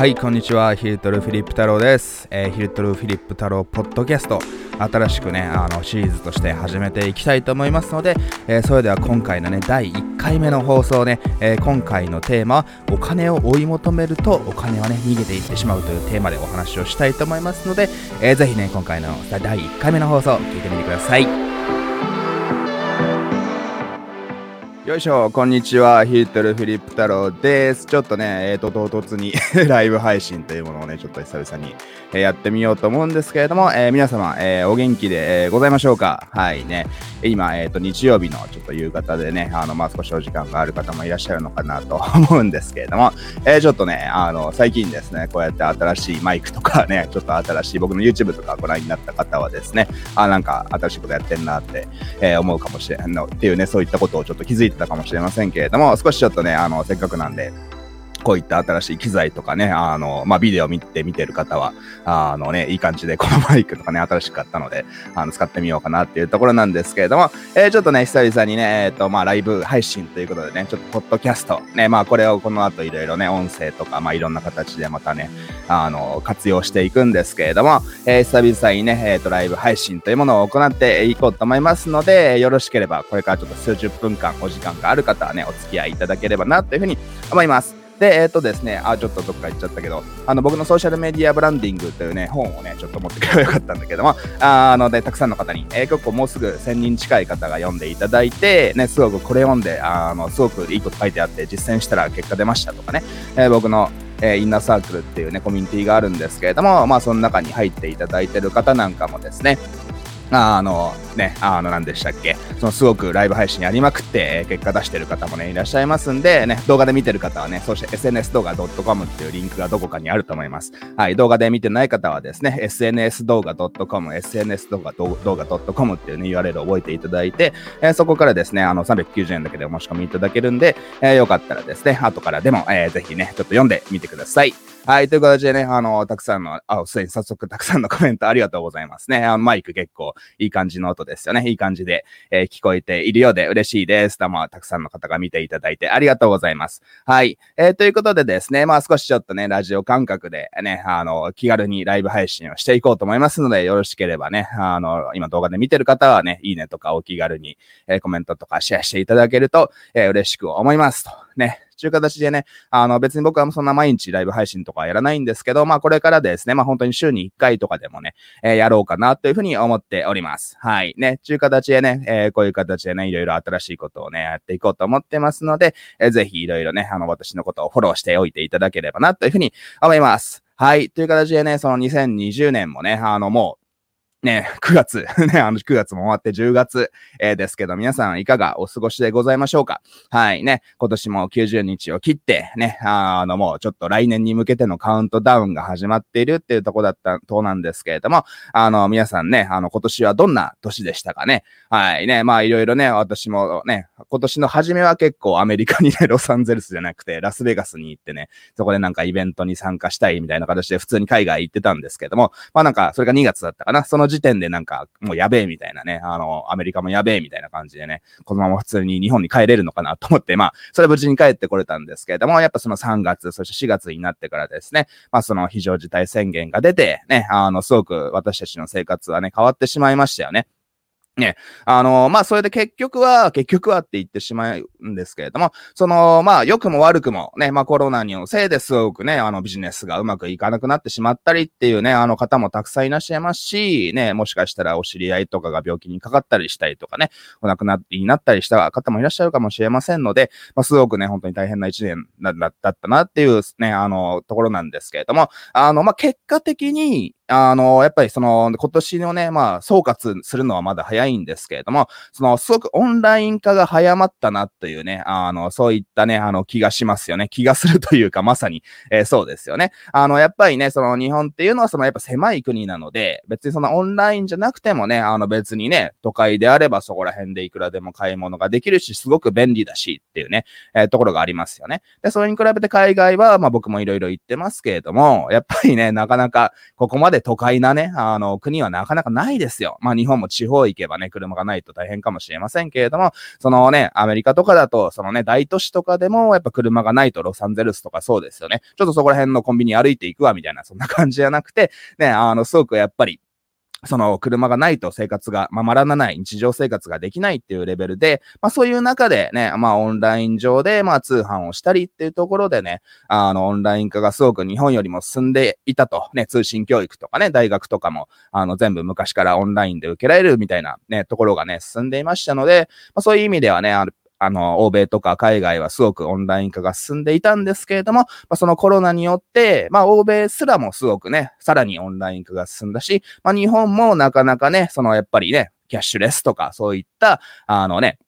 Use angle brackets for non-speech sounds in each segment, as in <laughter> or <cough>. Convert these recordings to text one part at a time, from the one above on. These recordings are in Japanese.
はい、こんにちは。ヒルトルフィリップ太郎です。えーヒルトルフィリップ太郎ポッドキャスト、新しくね、あの、シリーズとして始めていきたいと思いますので、えーそれでは今回のね、第1回目の放送ね、えー今回のテーマは、お金を追い求めると、お金はね、逃げていってしまうというテーマでお話をしたいと思いますので、えーぜひね、今回の第1回目の放送、聞いてみてください。よいしょ、こんにちは。ヒートルフィリップ太郎です。ちょっとね、えっ、と、唐突に <laughs> ライブ配信というものをね、ちょっと久々に、えーやってみようと思うんですけれども、えー皆様、えーお元気で、えございましょうか？はいね。今、えっ、と、日曜日のちょっと夕方でね、あの、まあ、少しお時間がある方もいらっしゃるのかなと <laughs> 思うんですけれども、えちょっとね、あの、最近ですね、こうやって新しいマイクとかね、ちょっと新しい僕の YouTube とかご覧になった方はですね、あ、なんか新しいことやってんなって、え思うかもしれんのっていうね、そういったことをちょっと気づいてたかもしれませんけれども、少しちょっとね、あの、せっかくなんで、こういった新しい機材とかね、あの、まあ、ビデオ見て見てる方は、あのね、いい感じでこのマイクとかね、新しく買ったので、あの、使ってみようかなっていうところなんですけれども、えーちょっとね、久々にね、えっ、と、まあ、ライブ配信ということでね、ちょっとポッドキャスト、ね、まあ、これをこの後いろいろね、音声とか、まあ、いろんな形でまたね、あの、活用していくんですけれども、えー久々にね、えっ、と、ライブ配信というものを行っていこうと思いますので、よろしければ、これからちょっと数十分間お時間がある方はね、お付き合いいただければな、というふうに思います。で、えっ、とですね、あ、ちょっとどっか行っちゃったけど、あの、僕のソーシャルメディアブランディングというね、本をね、ちょっと持ってくればよかったんだけども、あので、たくさんの方に、えー結構もうすぐ1000人近い方が読んでいただいて、ね、すごくこれ読んで、あの、すごくいいこと書いてあって、実践したら結果出ましたとかね、えー僕の、えインナーサークルっていうね、コミュニティがあるんですけれども、まあ、その中に入っていただいてる方なんかもですね、あのね、あの、何でしたっけ、そのすごくライブ配信やりまくって、結果出してる方もね、いらっしゃいますんで、ね、動画で見てる方はね、そして SNS 動画 .com っていうリンクがどこかにあると思います。はい、動画で見てない方はですね、SNS 動画 .com、SNS 動画動画 .com っていうね、URL を覚えていただいて、えーそこからですね、あの、390円だけでお申し込みいただけるんで、えーよかったらですね、後からでも、えーぜひね、ちょっと読んでみてください。はい、という形でね、あの、たくさんの、あ、すでに早速たくさんの <laughs> コメントありがとうございますね。あのマイク結構いい感じの音ですよね。いい感じで、えー聞こえているようで嬉しいです。どうも、たくさんの方が見ていただいてありがとうございます。はい。えーということでですね、まあ少しちょっとね、ラジオ感覚でね、あの、気軽にライブ配信をしていこうと思いますので、よろしければね、あの、今動画で見てる方はね、いいねとかお気軽に、えーコメントとかシェアしていただけると、えー嬉しく思いますと。ね。という形でね、あの別に僕はそんな毎日ライブ配信とかやらないんですけど、まあこれからですね、まあ本当に週に1回とかでもね、えーやろうかなというふうに思っております。はい。ね、という形でね、えーこういう形でね、いろいろ新しいことをね、やっていこうと思ってますので、えーぜひいろいろね、あの私のことをフォローしておいていただければなというふうに思います。はい。という形でね、その2020年もね、あのもう、ね、<laughs> 9月、<laughs> ね、あの9月も終わって10月、えーですけど、皆さんいかがお過ごしでございましょうか？はいね、今年も90日を切って、ね、あのもうちょっと来年に向けてのカウントダウンが始まっているっていうとこだった、となんですけれども、あの皆さんね、あの今年はどんな年でしたかね？はいね、まあいろいろね、私もね、今年の初めは結構アメリカにね、<laughs> ロサンゼルスじゃなくて、ラスベガスに行ってね、そこでなんかイベントに参加したいみたいな形で普通に海外行ってたんですけども、まあなんか、それが2月だったかな。その時点でなんか、もうやべえみたいなね、あの、アメリカもやべえみたいな感じでね、このまま普通に日本に帰れるのかなと思って、まあ、それは無事に帰ってこれたんですけれども、やっぱその3月、そして4月になってからですね、まあその非常事態宣言が出て、ね、あの、すごく私たちの生活はね、変わってしまいましたよね。ね、あのまあ、それで結局は、結局はって言ってしまうんですけれども、その、まあ、良くも悪くもね、まあ、コロナのせいですごくね、あの、ビジネスがうまくいかなくなってしまったりっていうね、あの方もたくさんいらっしゃいますし、ね、もしかしたらお知り合いとかが病気にかかったりしたりとかね、お亡くなりになったりした方もいらっしゃるかもしれませんので、まあ、すごくね、本当に大変な一年だだだったなっていうね、あの、ところなんですけれども、あの、まあ、結果的に、あの、やっぱりその、今年のね、まあ、総括するのはまだ早いんですけれども、その、すごくオンライン化が早まったなというね、あの、そういったね、あの、気がしますよね。気がするというか、まさに、えーそうですよね。あの、やっぱりね、その、日本っていうのは、その、やっぱ狭い国なので、別にその、オンラインじゃなくてもね、あの、別にね、都会であればそこら辺でいくらでも買い物ができるし、すごく便利だしっていうね、えーところがありますよね。で、それに比べて海外は、まあ僕もいろいろ言ってますけれども、やっぱりね、なかなかここまで都会なね、あの、国はなかなかないですよ。まあ日本も地方行けばね、車がないと大変かもしれませんけれども、そのね、アメリカとかだと、そのね、大都市とかでも、やっぱ車がないとロサンゼルスとかそうですよね。ちょっとそこら辺のコンビニ歩いていくわ、みたいな、そんな感じじゃなくて、ね、あの、すごくやっぱり、その車がないと生活が、ままらない、日常生活ができないっていうレベルで、まあそういう中でね、まあオンライン上で、まあ通販をしたりっていうところでね、あのオンライン化がすごく日本よりも進んでいたと、ね、通信教育とかね、大学とかも、あの全部昔からオンラインで受けられるみたいなね、ところがね、進んでいましたので、まあそういう意味ではね、あの、欧米とか海外はすごくオンライン化が進んでいたんですけれども、まあ、そのコロナによって、まあ、欧米すらもすごくね、さらにオンライン化が進んだし、まあ、日本もなかなかね、そのやっぱりね、キャッシュレスとか、そういった、あのね、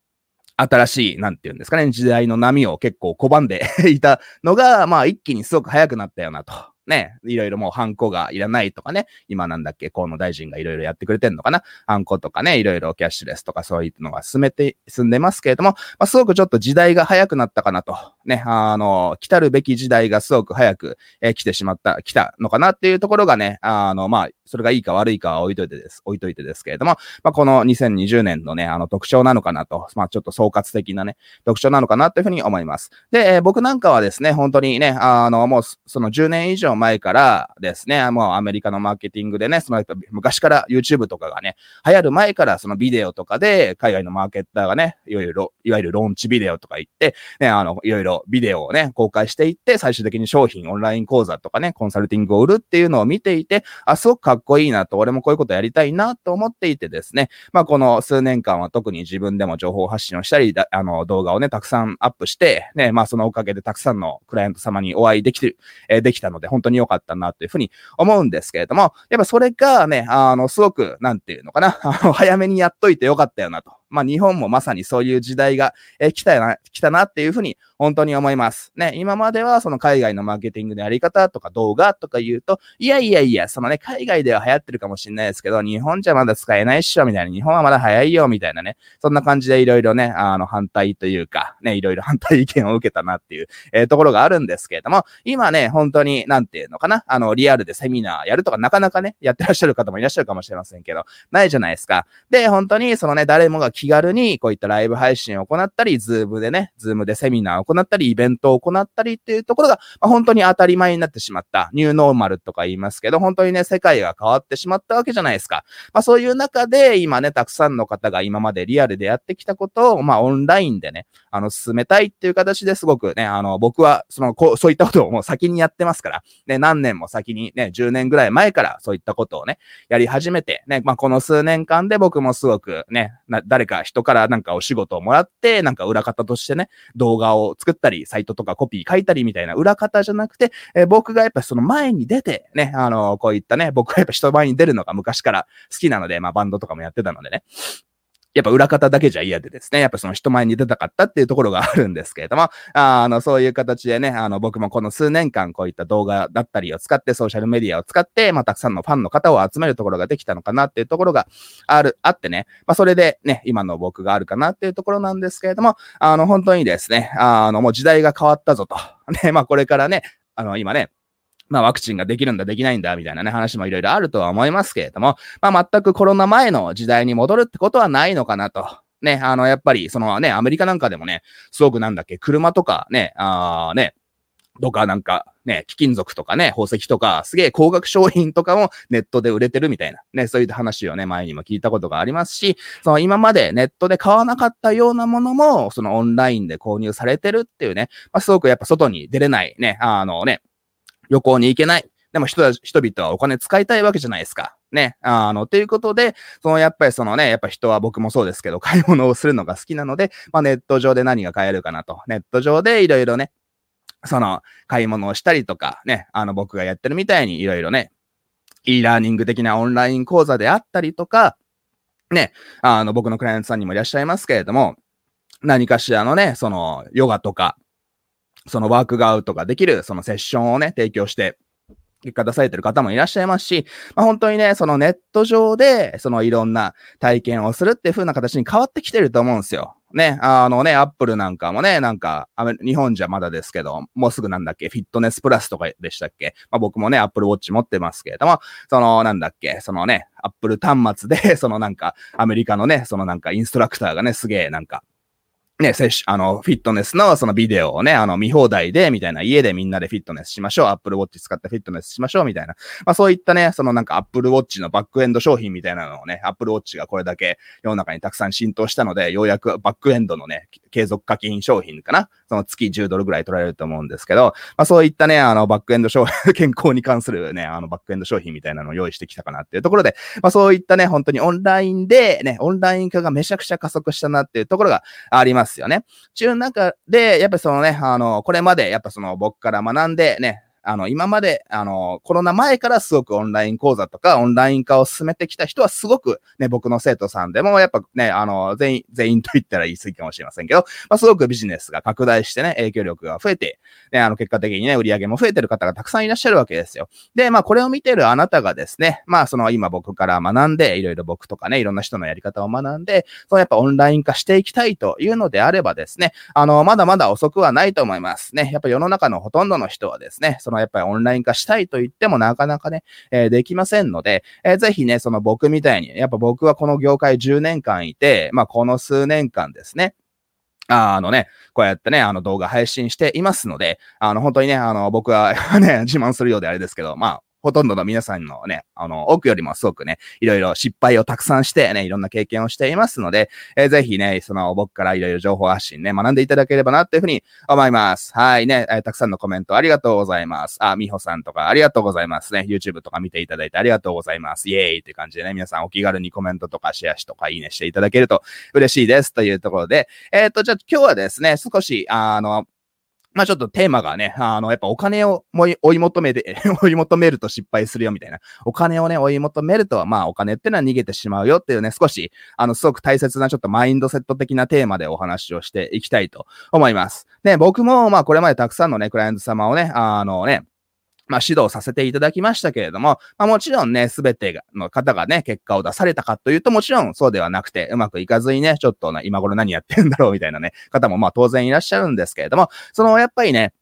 新しい、なんていうんですかね、時代の波を結構拒んで <laughs> いたのが、まあ一気にすごく早くなったよなと。ね、いろいろもうハンコがいらないとかね、今なんだっけ、河野大臣がいろいろやってくれてんのかな、ハンコとかね、いろいろキャッシュレスとかそういうのが進めて、進んでますけれども、まあ、すごくちょっと時代が早くなったかなと。ね、あの、来たるべき時代がすごく早く、えー、来てしまった、来たのかなっていうところがね、あの、まあ、それがいいか悪いかは置いといてです、置いといてですけれども、まあ、この2020年のね、あの特徴なのかなと、まあ、ちょっと総括的なね、特徴なのかなというふうに思います。で、えー、僕なんかはですね、本当にね、あの、もうその10年以上前からですね、もうアメリカのマーケティングでね、その昔から YouTube とかがね、流行る前からそのビデオとかで海外のマーケッターがね、いわゆる、いわゆるローンチビデオとか言って、ね、あの、いろいろビデオをね、公開していって、最終的に商品、オンライン講座とかね、コンサルティングを売るっていうのを見ていて、あ、すごくかっこいいなと、俺もこういうことやりたいなと思っていてですね、まあ、この数年間は特に自分でも情報発信をしたり、あの、動画をね、たくさんアップして、ね、まあ、そのおかげでたくさんのクライアント様にお会いできて、えー、できたので、本当に良かったなというふうに思うんですけれども、やっぱそれがね、あの、すごく、なんていうのかな、<laughs> あの、早めにやっといてよかったよなと。まあ日本もまさにそういう時代が、えー、来たな、来たなっていうふうに本当に思います。ね、今まではその海外のマーケティングのやり方とか動画とか言うと、いやいやいや、そのね、海外では流行ってるかもしれないですけど、日本じゃまだ使えないっしょ、みたいな、日本はまだ早いよ、みたいなね、そんな感じでいろいろね、あの、反対というか、ね、いろいろ反対意見を受けたなっていう、えー、ところがあるんですけれども、今ね、本当に、なんていうのかな、あの、リアルでセミナーやるとかなかなかね、やってらっしゃる方もいらっしゃるかもしれませんけど、ないじゃないですか。で、本当に、そのね、誰もが気軽に、こういったライブ配信を行ったり、 Zoom でね、 Zoom でセミナーを行行ったり、イベントを行ったりっていうところが、まあ、本当に当たり前になってしまった。ニューノーマルとか言いますけど、本当にね、世界が変わってしまったわけじゃないですか。まあそういう中で、今ね、たくさんの方が今までリアルでやってきたことを、まあオンラインでね、あの、進めたいっていう形ですごくね、あの、僕は、その、こう、そういったことをもう先にやってますから、ね、何年も先にね、10年ぐらい前からそういったことをね、やり始めて、ね、まあこの数年間で僕もすごくね、誰か人からなんかお仕事をもらって、なんか裏方としてね、動画を作ったり、サイトとかコピー書いたりみたいな裏方じゃなくて、えー、僕がやっぱその前に出て、ね、あのー、こういったね、僕がやっぱ人前に出るのが昔から好きなので、まあバンドとかもやってたのでね。やっぱ裏方だけじゃ嫌でですね、やっぱその人前に出たかったっていうところがあるんですけれども、<laughs> あの、そういう形でね、あの、僕もこの数年間こういった動画だったりを使って、ソーシャルメディアを使って、まあ、たくさんのファンの方を集めるところができたのかなっていうところがある、あってね、まあ、それでね、今の僕があるかなっていうところなんですけれども、あの、本当にですね、あの、もう時代が変わったぞと。<laughs> ね、まあ、これからね、あの、今ね、まあワクチンができるんだ、できないんだ、みたいなね、話もいろいろあるとは思いますけれども、まあ全くコロナ前の時代に戻るってことはないのかなと。ね、あの、やっぱり、そのね、アメリカなんかでもね、すごくなんだっけ、車とかね、あーね、とかなんかね、貴金属とかね、宝石とか、すげえ高額商品とかもネットで売れてるみたいな、ね、そういう話をね、前にも聞いたことがありますし、その今までネットで買わなかったようなものも、そのオンラインで購入されてるっていうね、まあ、すごくやっぱ外に出れないね、あのね、旅行に行けない、でも人は人々はお金使いたいわけじゃないですか。ね。あの、ということで、そのやっぱりそのね、やっぱ人は僕もそうですけど、<laughs> 買い物をするのが好きなので、まあネット上で何が買えるかなと。ネット上でいろいろね、その買い物をしたりとか、ね、あの僕がやってるみたいにいろいろね、e ラーニング的なオンライン講座であったりとか、ね、あの僕のクライアントさんにもいらっしゃいますけれども、何かしらのね、そのヨガとか、そのワークがアウトができる、そのセッションをね、提供して結果出されてる方もいらっしゃいますし、まあ、本当にね、そのネット上で、そのいろんな体験をするっていう風な形に変わってきてると思うんですよ。ね、あのね、アップルなんかもね、なんか、日本じゃまだですけど、もうすぐなんだっけ、フィットネスプラスとかでしたっけ？まあ僕もね、アップルウォッチ持ってますけれども、その、なんだっけ、そのね、アップル端末で、<laughs> そのなんか、アメリカのね、そのなんかインストラクターがね、すげえなんか、ね、セッシあの、フィットネスのそのビデオをね、あの、見放題で、みたいな、家でみんなでフィットネスしましょう、Apple Watch 使ってフィットネスしましょう、みたいな。まあそういったね、そのなんか Apple Watch のバックエンド商品みたいなのをね、Apple Watch がこれだけ世の中にたくさん浸透したので、ようやくバックエンドのね、継続課金商品かな。その月10ドルぐらい取られると思うんですけど、まあそういったね、あの、バックエンド商品、<laughs> 健康に関するね、あの、バックエンド商品みたいなのを用意してきたかなっていうところで、まあそういったね、本当にオンラインで、ね、オンライン化がめちゃくちゃ加速したなっていうところがあります。よね。中中で、やっぱりそのね、あの、これまでやっぱその僕から学んでね、あの、今まで、あの、コロナ前からすごくオンライン講座とかオンライン化を進めてきた人はすごくね、僕の生徒さんでも、やっぱね、あの、全員、全員と言ったら言い過ぎかもしれませんけど、まあ、すごくビジネスが拡大してね、影響力が増えて、ね、あの、結果的にね、売り上げも増えてる方がたくさんいらっしゃるわけですよ。で、まあ、これを見てるあなたがですね、まあ、その今僕から学んで、いろいろ僕とかね、いろんな人のやり方を学んで、そのやっぱオンライン化していきたいというのであればですね、あの、まだまだ遅くはないと思いますね。やっぱ世の中のほとんどの人はですね、そのやっぱりオンライン化したいと言ってもなかなかね、えー、できませんので、えー、ぜひね、その僕みたいに、やっぱ僕はこの業界10年間いて、まあこの数年間ですね、あのね、こうやってね、あの動画配信していますので、あの本当にね、あの僕は <laughs> ね、自慢するようであれですけど、まあほとんどの皆さんのね、あの、奥よりもすごくね、いろいろ失敗をたくさんしてね、いろんな経験をしていますので、えー、ぜひね、その僕からいろいろ情報発信ね、学んでいただければなっていうふうに思います。はいね、えー、たくさんのコメントありがとうございます。あ、みほさんとかありがとうございますね。YouTube とか見ていただいてありがとうございます。イエーイって感じでね、皆さんお気軽にコメントとかシェアしとかいいねしていただけると嬉しいですというところで、えっ、と、じゃあ今日はですね、少し、あの、まあちょっとテーマがね、あの、やっぱお金を追い求めて、<laughs> 追い求めると失敗するよみたいな。お金をね、追い求めると、まあお金ってのは逃げてしまうよっていうね、少し、あの、すごく大切なちょっとマインドセット的なテーマでお話をしていきたいと思います。で、僕も、まあこれまでたくさんのね、クライアント様をね、あのね、まあ、指導させていただきましたけれども、まあ、もちろんね、すべての方がね、結果を出されたかというと、もちろんそうではなくて、うまくいかずにね、ちょっとな、今頃何やってるんだろうみたいなね、方もまあ当然いらっしゃるんですけれども、そのやっぱりね、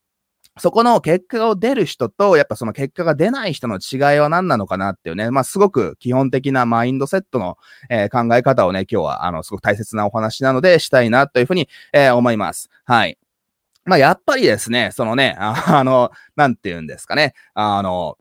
そこの結果が出る人と、やっぱその結果が出ない人の違いは何なのかなっていうね、まあすごく基本的なマインドセットの、えー、考え方をね、今日はあの、すごく大切なお話なのでしたいなというふうに、えー、思います。はい。まあやっぱりですね、そのね、<laughs> あの、なんて言うんですかね、あの、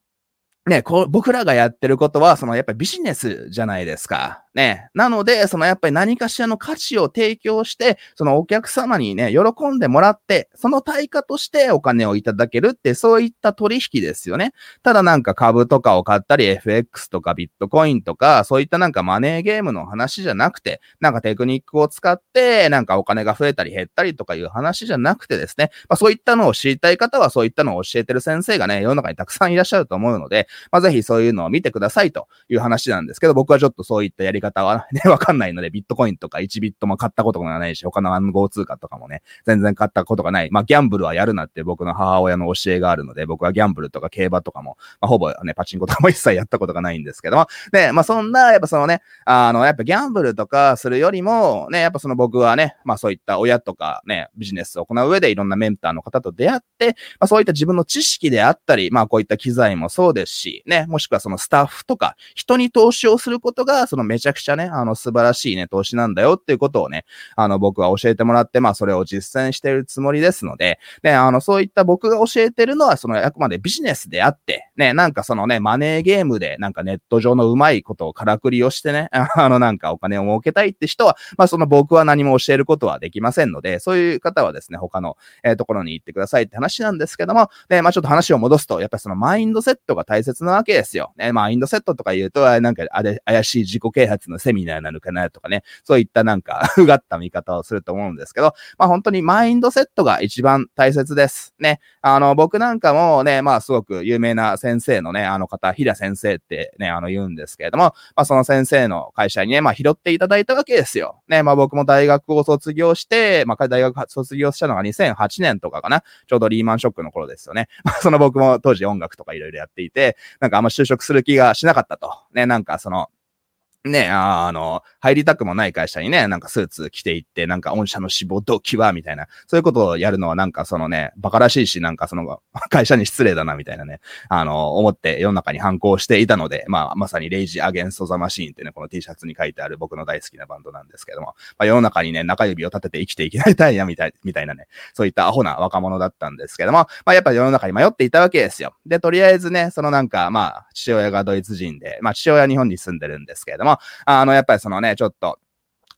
ね、こう、僕らがやってることは、そのやっぱりビジネスじゃないですか。ね。なので、そのやっぱり何かしらの価値を提供して、そのお客様にね、喜んでもらって、その対価としてお金をいただけるって、そういった取引ですよね。ただなんか株とかを買ったり、FX とかビットコインとか、そういったなんかマネーゲームの話じゃなくて、なんかテクニックを使って、なんかお金が増えたり減ったりとかいう話じゃなくてですね、まあそういったのを知りたい方はそういったのを教えてる先生がね、世の中にたくさんいらっしゃると思うので、まあぜひそういうのを見てくださいという話なんですけど、僕はちょっとそういったやり方方はね、<laughs> わかんないので、ビットコインとか1ビットも買ったことがないし、他の暗号通貨とかもね、全然買ったことがない。まあ、ギャンブルはやるなって僕の母親の教えがあるので、僕はギャンブルとか競馬とかも、まあ、ほぼね、パチンコとかも一切やったことがないんですけども、で、まあ、そんな、やっぱそのね、あの、やっぱギャンブルとかするよりも、ね、やっぱその僕はね、まあ、そういった親とかね、ビジネスを行う上でいろんなメンターの方と出会って、まあ、そういった自分の知識であったり、まあ、こういった機材もそうですし、ね、もしくはそのスタッフとか、人に投資をすることが、そのめちゃゃくちゃね、あの、素晴らしいね、投資なんだよっていうことをね、あの、僕は教えてもらって、まあ、それを実践しているつもりですので、ね、あの、そういった僕が教えてるのは、その、あくまでビジネスであって、ね、なんかそのね、マネーゲームで、なんかネット上のうまいことをからくりをしてね、<laughs> あの、なんかお金を儲けたいって人は、まあ、その僕は何も教えることはできませんので、そういう方はですね、他の、えー、ところに行ってくださいって話なんですけども、ね、まあ、ちょっと話を戻すと、やっぱりそのマインドセットが大切なわけですよ。ね、マインドセットとか言うと、なんか、あれ、怪しい自己啓発つのセミナーなのかなとかね、そういったなんか、<laughs> うがった見方をすると思うんですけど、まあ本当にマインドセットが一番大切です。ね。あの、僕なんかもね、まあすごく有名な先生のね、あの方、平先生ってね、あの言うんですけれども、まあその先生の会社にね、まあ拾っていただいたわけですよ。ね、まあ僕も大学を卒業して、まあ大学卒業したのが2008年とかかな。ちょうどリーマンショックの頃ですよね。<laughs> まあその僕も当時音楽とかいろいろやっていて、なんかあんま就職する気がしなかったと。ね、なんかその、ね、ああの、入りたくもない会社にね、なんかスーツ着ていって、なんか御社の志望動機は、みたいな、そういうことをやるのはなんかそのね、馬鹿らしいし、なんかその、<laughs> 会社に失礼だな、みたいなね、あの、思って世の中に反抗していたので、まあ、まさにレイジ・アゲンスト・ザ・マシーンってね、この T シャツに書いてある僕の大好きなバンドなんですけども、まあ、世の中にね、中指を立てて生きていきたいな、みたい、みたいなね、そういったアホな若者だったんですけども、まあ、やっぱ世の中に迷っていたわけですよ。で、とりあえずね、そのなんか、まあ、父親がドイツ人で、まあ、父親は日本に住んでるんですけれども、あの、やっぱりそのね、ちょっと、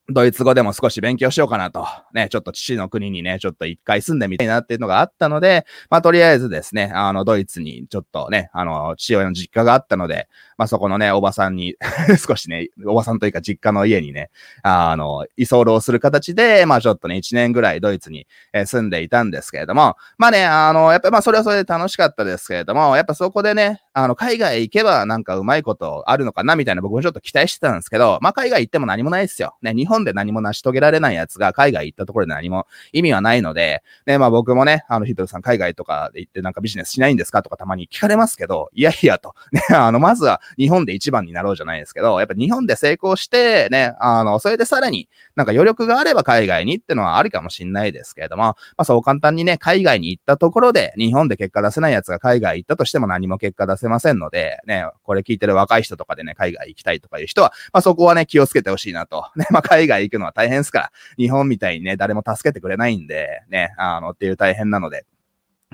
ドイツ語でも少し勉強しようかなと。ね、ちょっと父の国にね、ちょっと一回住んでみたいなっていうのがあったので、まあとりあえずですね、あの、ドイツにちょっとね、あの、父親の実家があったので、まあそこのね、おばさんに <laughs> 少しね、おばさんというか実家の家にね、あの、居候する形で、まあちょっとね、一年ぐらいドイツに、住んでいたんですけれども、まあね、あの、やっぱりまあそれはそれで楽しかったですけれども、やっぱそこでね、あの、海外行けばなんかうまいことあるのかなみたいな僕もちょっと期待してたんですけど、まあ海外行っても何もないですよ。ね、日本で何も成し遂げられないやつが海外行ったところで何も意味はないので、ね、まあ僕もね、あのヒトルさん海外とかで行ってなんかビジネスしないんですかとかたまに聞かれますけど、いやいやと、ね、あの、まずは日本で一番になろうじゃないですけど、やっぱ日本で成功して、ね、あの、それでさらになんか余力があれば海外にってのはありかもしんないですけれども、まあそう簡単にね、海外に行ったところで日本で結果出せないやつが海外行ったとしても何も結果出せませんので、ね、これ聞いてる若い人とかでね、海外行きたいとかいう人は、まあそこはね、気をつけてほしいなと。<laughs> ね、まあ海外行くのは大変ですから、日本みたいにね、誰も助けてくれないんで、ね、あの、っていう大変なので、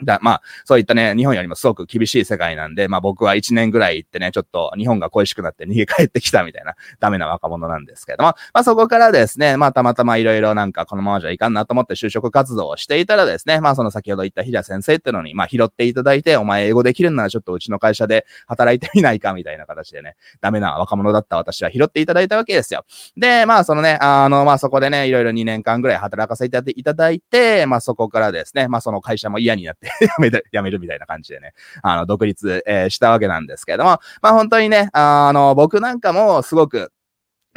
だ、まあ、そういったね、日本よりもすごく厳しい世界なんで、まあ僕は1年ぐらい行ってね、ちょっと日本が恋しくなって逃げ帰ってきたみたいなダメな若者なんですけども、まあそこからですね、まあたまたまいろいろなんかこのままじゃいかんなと思って就職活動をしていたらですね、まあその先ほど言った平先生ってのに、まあ拾っていただいて、お前英語できるんならちょっとうちの会社で働いてみないかみたいな形でね、ダメな若者だった私は拾っていただいたわけですよ。で、まあそのね、あの、まあそこでね、いろいろ2年間ぐらい働かせていただいて、まあそこからですね、まあその会社も嫌になって <laughs> やめて、やめるみたいな感じでね、あの、独立、えー、したわけなんですけれども、まあ本当にね、あの、僕なんかもすごく、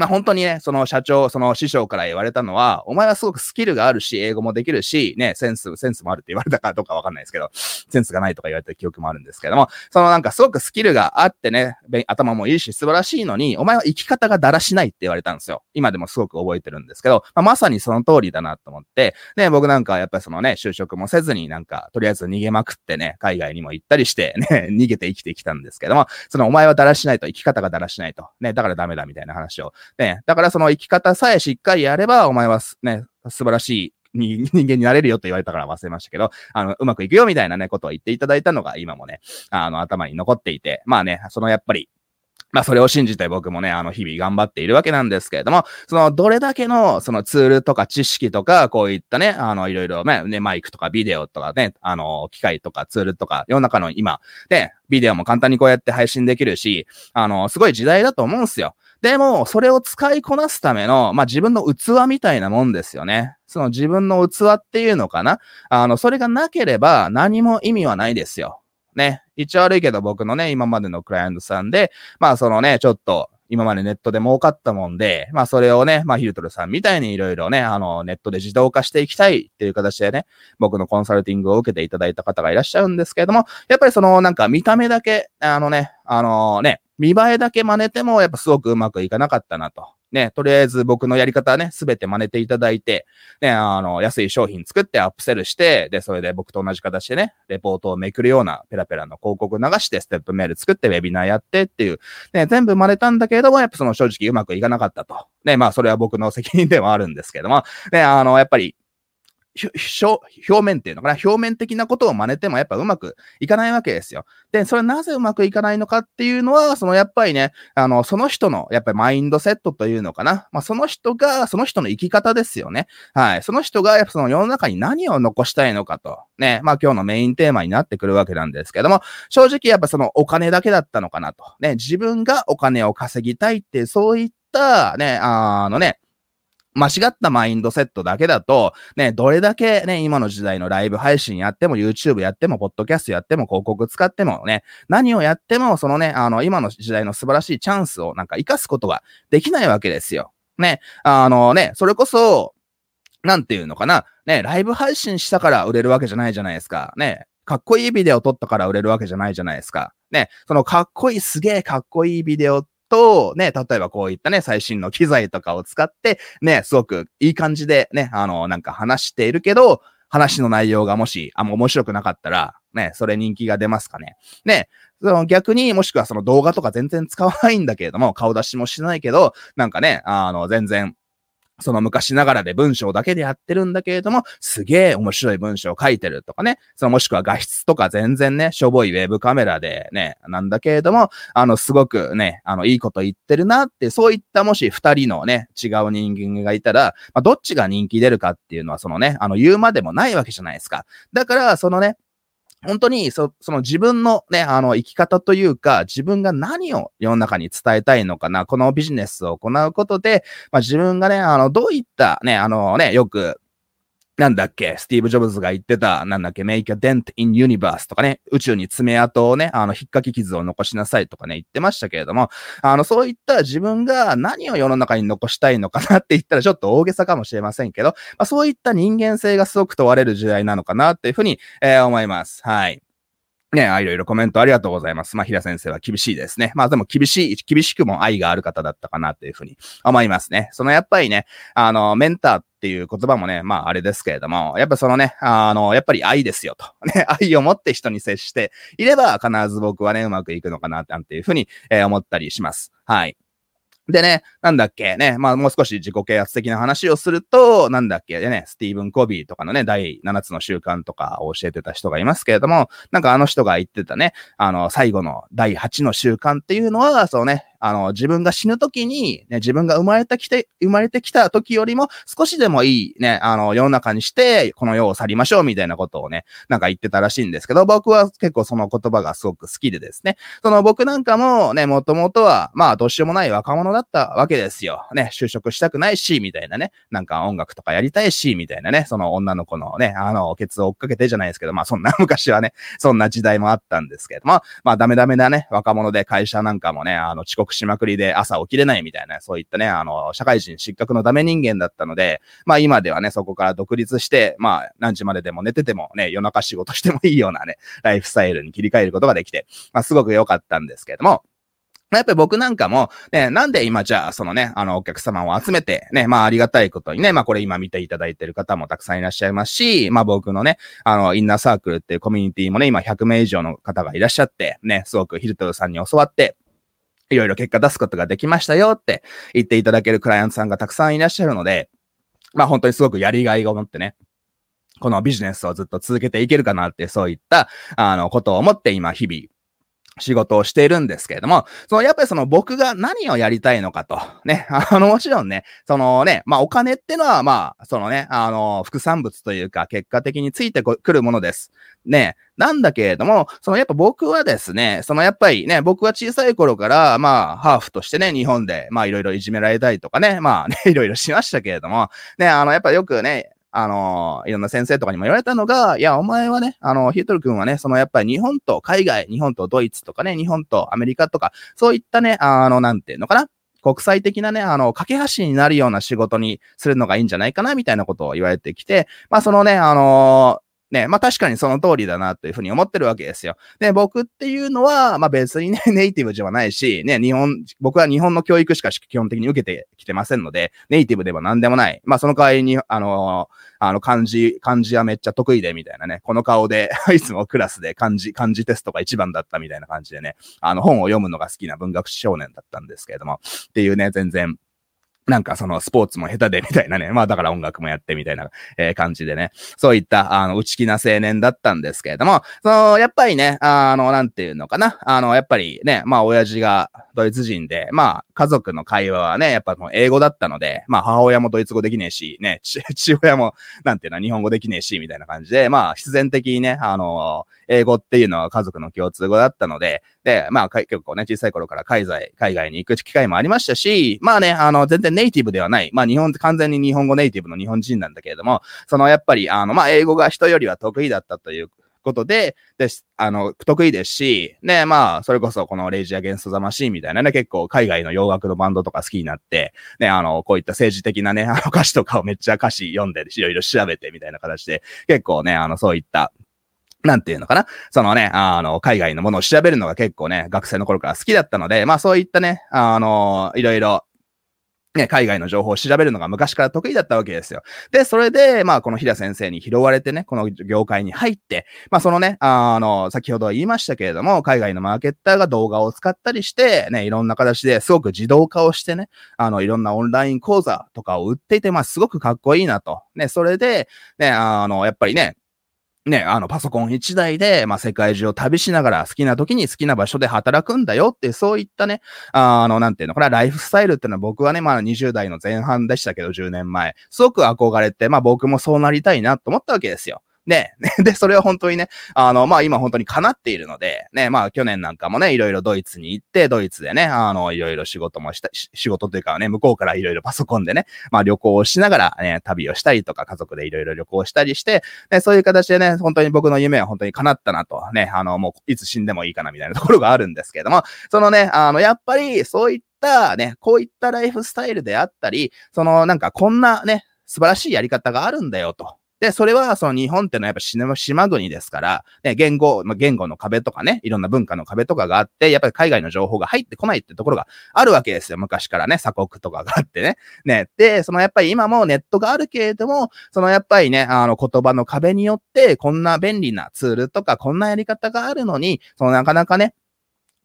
まあ本当にね、その社長、その師匠から言われたのは、お前はすごくスキルがあるし、英語もできるし、ね、センス、センスもあるって言われたかどうかわかんないですけど、センスがないとか言われた記憶もあるんですけども、そのなんかすごくスキルがあってね、頭もいいし素晴らしいのに、お前は生き方がだらしないって言われたんですよ。今でもすごく覚えてるんですけど、まあ、まさにその通りだなと思って、ね、僕なんかやっぱりそのね、就職もせずになんか、とりあえず逃げまくってね、海外にも行ったりして、ね、逃げて生きてきたんですけども、そのお前はだらしないと、生き方がだらしないと、ね、だからダメだみたいな話を、ね、だからその生き方さえしっかりやれば、お前はね、素晴らしい <laughs> 人間になれるよと言われたから忘れましたけど、あの、うまくいくよみたいなね、ことを言っていただいたのが今もね、あの、頭に残っていて、まあね、そのやっぱり、まあそれを信じて僕もね、あの日々頑張っているわけなんですけれども、そのどれだけのそのツールとか知識とか、こういったね、あのいろいろね、マイクとかビデオとかね、あの機械とかツールとか、世の中の今、ね、ビデオも簡単にこうやって配信できるし、あの、すごい時代だと思うんすよ。でも、それを使いこなすための、まあ、自分の器みたいなもんですよね。その自分の器っていうのかな？あの、それがなければ何も意味はないですよ。ね。一応悪いけど僕のね、今までのクライアントさんで、まあそのね、ちょっと、今までネットで儲かったもんで、まあそれをね、まあヒルトルさんみたいにいろいろね、あの、ネットで自動化していきたいっていう形でね、僕のコンサルティングを受けていただいた方がいらっしゃるんですけれども、やっぱりそのなんか見た目だけ、あのね、あのね、見栄えだけ真似てもやっぱすごくうまくいかなかったなと。ね、とりあえず僕のやり方はね、すべて真似ていただいて、ね、あの、安い商品作ってアップセルして、で、それで僕と同じ形でね、レポートをめくるようなペラペラの広告流して、ステップメール作ってウェビナーやってっていう、ね、全部真似たんだけれども、やっぱその正直うまくいかなかったと。ね、まあそれは僕の責任ではあるんですけども、ね、あの、やっぱり、表面っていうのかな？表面的なことを真似てもやっぱうまくいかないわけですよ。で、それなぜうまくいかないのかっていうのは、そのやっぱりね、あの、その人のやっぱりマインドセットというのかな？まあ、その人が、その人の生き方ですよね。はい。その人がやっぱその世の中に何を残したいのかと。ね。まあ今日のメインテーマになってくるわけなんですけども、正直やっぱそのお金だけだったのかなと。ね。自分がお金を稼ぎたいって、そういったね、あのね、間違ったマインドセットだけだと、ね、どれだけね、今の時代のライブ配信やっても、YouTube やっても、ポッドキャストやっても、広告使ってもね、何をやっても、そのね、あの、今の時代の素晴らしいチャンスをなんか活かすことができないわけですよ。ね、あのね、それこそ、なんていうのかな、ね、ライブ配信したから売れるわけじゃないじゃないですか。ね、かっこいいビデオ撮ったから売れるわけじゃないじゃないですか。ね、そのかっこいい、すげえかっこいいビデオと、ね、例えばこういったね、最新の機材とかを使って、ね、すごくいい感じでね、あの、なんか話しているけど、話の内容がもし、あんま面白くなかったら、ね、それ人気が出ますかね。ね、その逆にもしくはその動画とか全然使わないんだけれども、顔出しもしないけど、なんかね、あの、全然、その昔ながらで文章だけでやってるんだけれども、すげえ面白い文章を書いてるとかね、そのもしくは画質とか全然ね、しょぼいウェブカメラでね、なんだけれども、あの、すごくね、あの、いいこと言ってるなって、そういったもし二人のね、違う人間がいたら、まあ、どっちが人気出るかっていうのは、そのね、あの、言うまでもないわけじゃないですか。だから、そのね、本当に、そ、その自分のね、あの、生き方というか、自分が何を世の中に伝えたいのかな、このビジネスを行うことで、まあ自分がね、あの、どういったね、あのね、よく、なんだっけ、スティーブ・ジョブズが言ってた、なんだっけ、make a dent in universe とかね、宇宙に爪痕をね、あの、引っかき傷を残しなさいとかね、言ってましたけれども、あの、そういった自分が何を世の中に残したいのかなって言ったらちょっと大げさかもしれませんけど、まあ、そういった人間性がすごく問われる時代なのかなっていうふうに、えー、思います。はい。ね、いろいろコメントありがとうございます。まあ、平先生は厳しいですね。まあ、でも厳しい、厳しくも愛がある方だったかなというふうに思いますね。そのやっぱりね、あの、メンターっていう言葉もね、まあ、あれですけれども、やっぱそのね、あの、やっぱり愛ですよと。<laughs> ね、愛を持って人に接していれば、必ず僕はね、うまくいくのかな、なんていうふうに、えー、思ったりします。はい。でね、なんだっけね、まあもう少し自己啓発的な話をすると、なんだっけでね、スティーブン・コビーとかのね、第7つの習慣とかを教えてた人がいますけれども、なんかあの人が言ってたね、あの、最後の第8の習慣っていうのは、そうね、あの、自分が死ぬ時に、ね、自分が生まれてきて、生まれてきた時よりも少しでもいいね、あの、世の中にして、この世を去りましょうみたいなことをね、なんか言ってたらしいんですけど、僕は結構その言葉がすごく好きでですね、その僕なんかもね、もともとは、まあ、どうしようもない若者だったわけですよ。ね、就職したくないし、みたいなね、なんか音楽とかやりたいし、みたいなね、その女の子のね、あの、ケツを追っかけてじゃないですけど、まあ、そんな昔はね、そんな時代もあったんですけども、まあ、ダメダメなね、若者で会社なんかもね、あの、遅刻しまくりで朝起きれないみたいな、そういったね、あの、社会人失格のダメ人間だったので、まあ今ではね、そこから独立して、まあ何時まででも寝ててもね、夜中仕事してもいいようなね、ライフスタイルに切り替えることができて、まあすごく良かったんですけれども、やっぱり僕なんかも、ね、なんで今じゃあ、そのね、あの、お客様を集めて、ね、まあありがたいことにね、まあこれ今見ていただいてる方もたくさんいらっしゃいますし、まあ僕のね、あの、インナーサークルっていうコミュニティもね、今100名以上の方がいらっしゃって、ね、すごくヒルトルさんに教わって、いろいろ結果出すことができましたよって言っていただけるクライアントさんがたくさんいらっしゃるので、まあ本当にすごくやりがいを持ってね、このビジネスをずっと続けていけるかなって、そういった、あの、ことを思って今、日々、仕事をしているんですけれども、そのやっぱりその僕が何をやりたいのかと、ね、<laughs> あのもちろんね、そのね、まあお金ってのはまあ、そのね、あの、副産物というか結果的についてくるものです。ね、なんだけれども、そのやっぱ僕はですね、そのやっぱりね、僕は小さい頃からまあ、ハーフとしてね、日本でまあいろいろいじめられたりとかね、まあね、いろいろしましたけれども、ね、あの、やっぱよくね、あの、いろんな先生とかにも言われたのが、いや、お前はね、あの、ヒートル君はね、そのやっぱり日本と海外、日本とドイツとかね、日本とアメリカとか、そういったね、あの、なんていうのかな。国際的なね、あの、架け橋になるような仕事にするのがいいんじゃないかな、みたいなことを言われてきて、まあ、そのね、あのね、まあ確かにその通りだなというふうに思ってるわけですよ。で、僕っていうのは、まあ別にね、<laughs> ネイティブではないし、ね、日本、僕は日本の教育しか基本的に受けてきてませんので、ネイティブでは何でもない。まあその代わりに、あのあの漢字、漢字はめっちゃ得意でみたいなね、この顔で <laughs> いつもクラスで漢字、漢字テストが一番だったみたいな感じでね、あの本を読むのが好きな文学少年だったんですけれども、っていうね、全然、なんかそのスポーツも下手でみたいなね。<laughs> まあだから音楽もやってみたいな、えー、感じでね。そういった、あの、内気な青年だったんですけれども、その、やっぱりね、あの、なんていうのかな。あの、やっぱりね、まあ親父がドイツ人で、まあ家族の会話はね、やっぱもう英語だったので、まあ母親もドイツ語できねえし、ね、<laughs> 父親も、なんていうの、日本語できねえし、みたいな感じで、まあ必然的にね、あの、英語っていうのは家族の共通語だったので、で、まあ結構ね、小さい頃から海外、海外に行く機会もありましたし、まあね、あの、全然ネイティブではない。まあ日本、完全に日本語ネイティブの日本人なんだけれども、そのやっぱり、あの、まあ英語が人よりは得意だったということで、で、あの、得意ですし、ね、まあ、それこそこのレイジアゲンストザマシーンみたいなね、結構海外の洋楽のバンドとか好きになって、ね、あの、こういった政治的なね、<laughs> あの歌詞とかをめっちゃ歌詞読んで、いろいろ調べてみたいな形で、結構ね、あの、そういった、なんていうのかなそのね、あの、海外のものを調べるのが結構ね、学生の頃から好きだったので、まあそういったね、あの、いろいろ、ね、海外の情報を調べるのが昔から得意だったわけですよ。で、それで、まあ、この平先生に拾われてね、この業界に入って、まあ、そのね、あの、先ほど言いましたけれども、海外のマーケッターが動画を使ったりして、ね、いろんな形ですごく自動化をしてね、あの、いろんなオンライン講座とかを売っていて、まあ、すごくかっこいいなと。ね、それで、ね、あの、やっぱりね、ね、あの、パソコン一台で、まあ、世界中を旅しながら好きな時に好きな場所で働くんだよって、そういったね、あの、なんていうのかな、ライフスタイルっていうのは僕はね、まあ、20代の前半でしたけど、10年前、すごく憧れて、まあ、僕もそうなりたいなと思ったわけですよ。で、<laughs> で、それは本当にね、あの、まあ今本当に叶っているので、ね、まあ去年なんかもね、いろいろドイツに行って、ドイツでね、あの、いろいろ仕事もした、仕事というかね、向こうからいろいろパソコンでね、まあ旅行をしながらね、旅をしたりとか、家族でいろいろ旅行したりして、ね、そういう形でね、本当に僕の夢は本当に叶ったなと、ね、あの、もういつ死んでもいいかなみたいなところがあるんですけども、そのね、あの、やっぱりそういったね、こういったライフスタイルであったり、そのなんかこんなね、素晴らしいやり方があるんだよと。で、それは、その日本ってのはやっぱ島国ですから、ね、言語、まあ、言語の壁とかね、いろんな文化の壁とかがあって、やっぱり海外の情報が入ってこないってところがあるわけですよ。昔からね、鎖国とかがあってね。ね。で、そのやっぱり今もネットがあるけれども、そのやっぱりね、あの言葉の壁によって、こんな便利なツールとか、こんなやり方があるのに、そのなかなかね、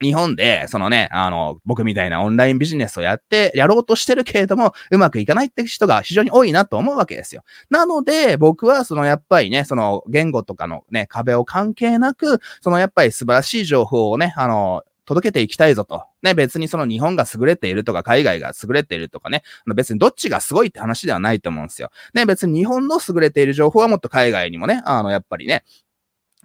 日本で、そのね、あの、僕みたいなオンラインビジネスをやって、やろうとしてるけれども、うまくいかないって人が非常に多いなと思うわけですよ。なので、僕は、そのやっぱりね、その言語とかのね、壁を関係なく、そのやっぱり素晴らしい情報をね、あの、届けていきたいぞと。ね、別にその日本が優れているとか、海外が優れているとかね、別にどっちがすごいって話ではないと思うんですよ。ね、別に日本の優れている情報はもっと海外にもね、あの、やっぱりね、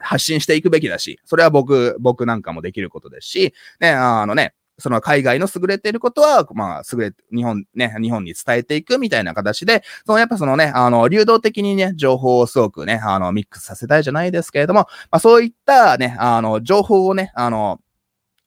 発信していくべきだし、それは僕、僕なんかもできることですし、ね、あのね、その海外の優れていることは、まあ、優れ、日本、ね、日本に伝えていくみたいな形で、そのやっぱそのね、あの、流動的にね、情報をすごくね、あの、ミックスさせたいじゃないですけれども、まあそういったね、あの、情報をね、あの、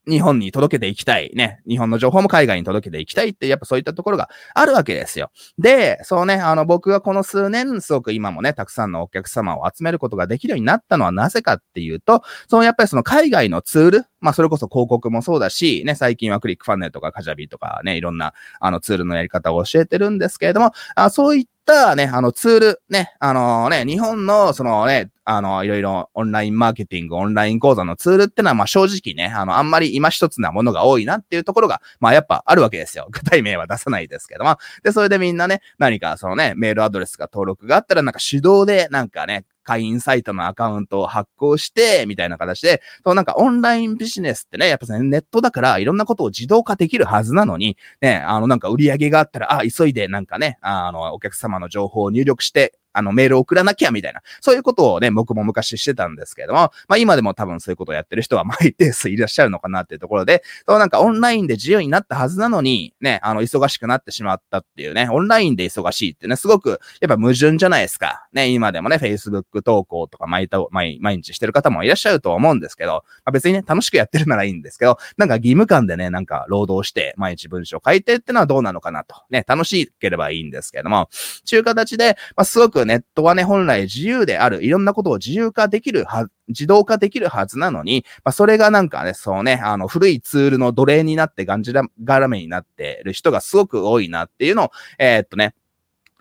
日本に届けていきたい。ね。日本の情報も海外に届けていきたいって、やっぱそういったところがあるわけですよ。で、そうね、あの、僕がこの数年、すごく今もね、たくさんのお客様を集めることができるようになったのはなぜかっていうと、そのやっぱりその海外のツール、まあそれこそ広告もそうだし、ね、最近はクリックファンネルとかカジャビとかね、いろんなあのツールのやり方を教えてるんですけれども、あそういったね、あのツール、ね、あのね、日本のそのね、あの、いろいろオンラインマーケティング、オンライン講座のツールってのは、まあ正直ね、あの、あんまり今一つなものが多いなっていうところが、まあやっぱあるわけですよ。具体名は出さないですけども。で、それでみんなね、何かそのね、メールアドレスが登録があったら、なんか手動でなんかね、会員サイトのアカウントを発行して、みたいな形で、そのなんかオンラインビジネスってね、やっぱね、ネットだからいろんなことを自動化できるはずなのに、ね、あのなんか売り上げがあったら、あ、急いでなんかね、あの、お客様の情報を入力して、あの、メール送らなきゃみたいな、そういうことをね、僕も昔してたんですけれども、まあ今でも多分そういうことをやってる人は、まあ一定数いらっしゃるのかなっていうところで、そうなんかオンラインで自由になったはずなのに、ね、あの、忙しくなってしまったっていうね、オンラインで忙しいってね、すごく、やっぱ矛盾じゃないですか。ね、今でもね、Facebook 投稿とか毎毎毎日してる方もいらっしゃると思うんですけど、まあ、別にね、楽しくやってるならいいんですけど、なんか義務感でね、なんか労働して毎日文章書いてってのはどうなのかなと。ね、楽しければいいんですけども、中形で、まあ、すごくネットはね、本来自由である、いろんなことを自由化できるは、自動化できるはずなのに、まあ、それがなんかね、そうね、あの、古いツールの奴隷になってがんじら、がらめになってる人がすごく多いなっていうのを、えー、っとね、やっ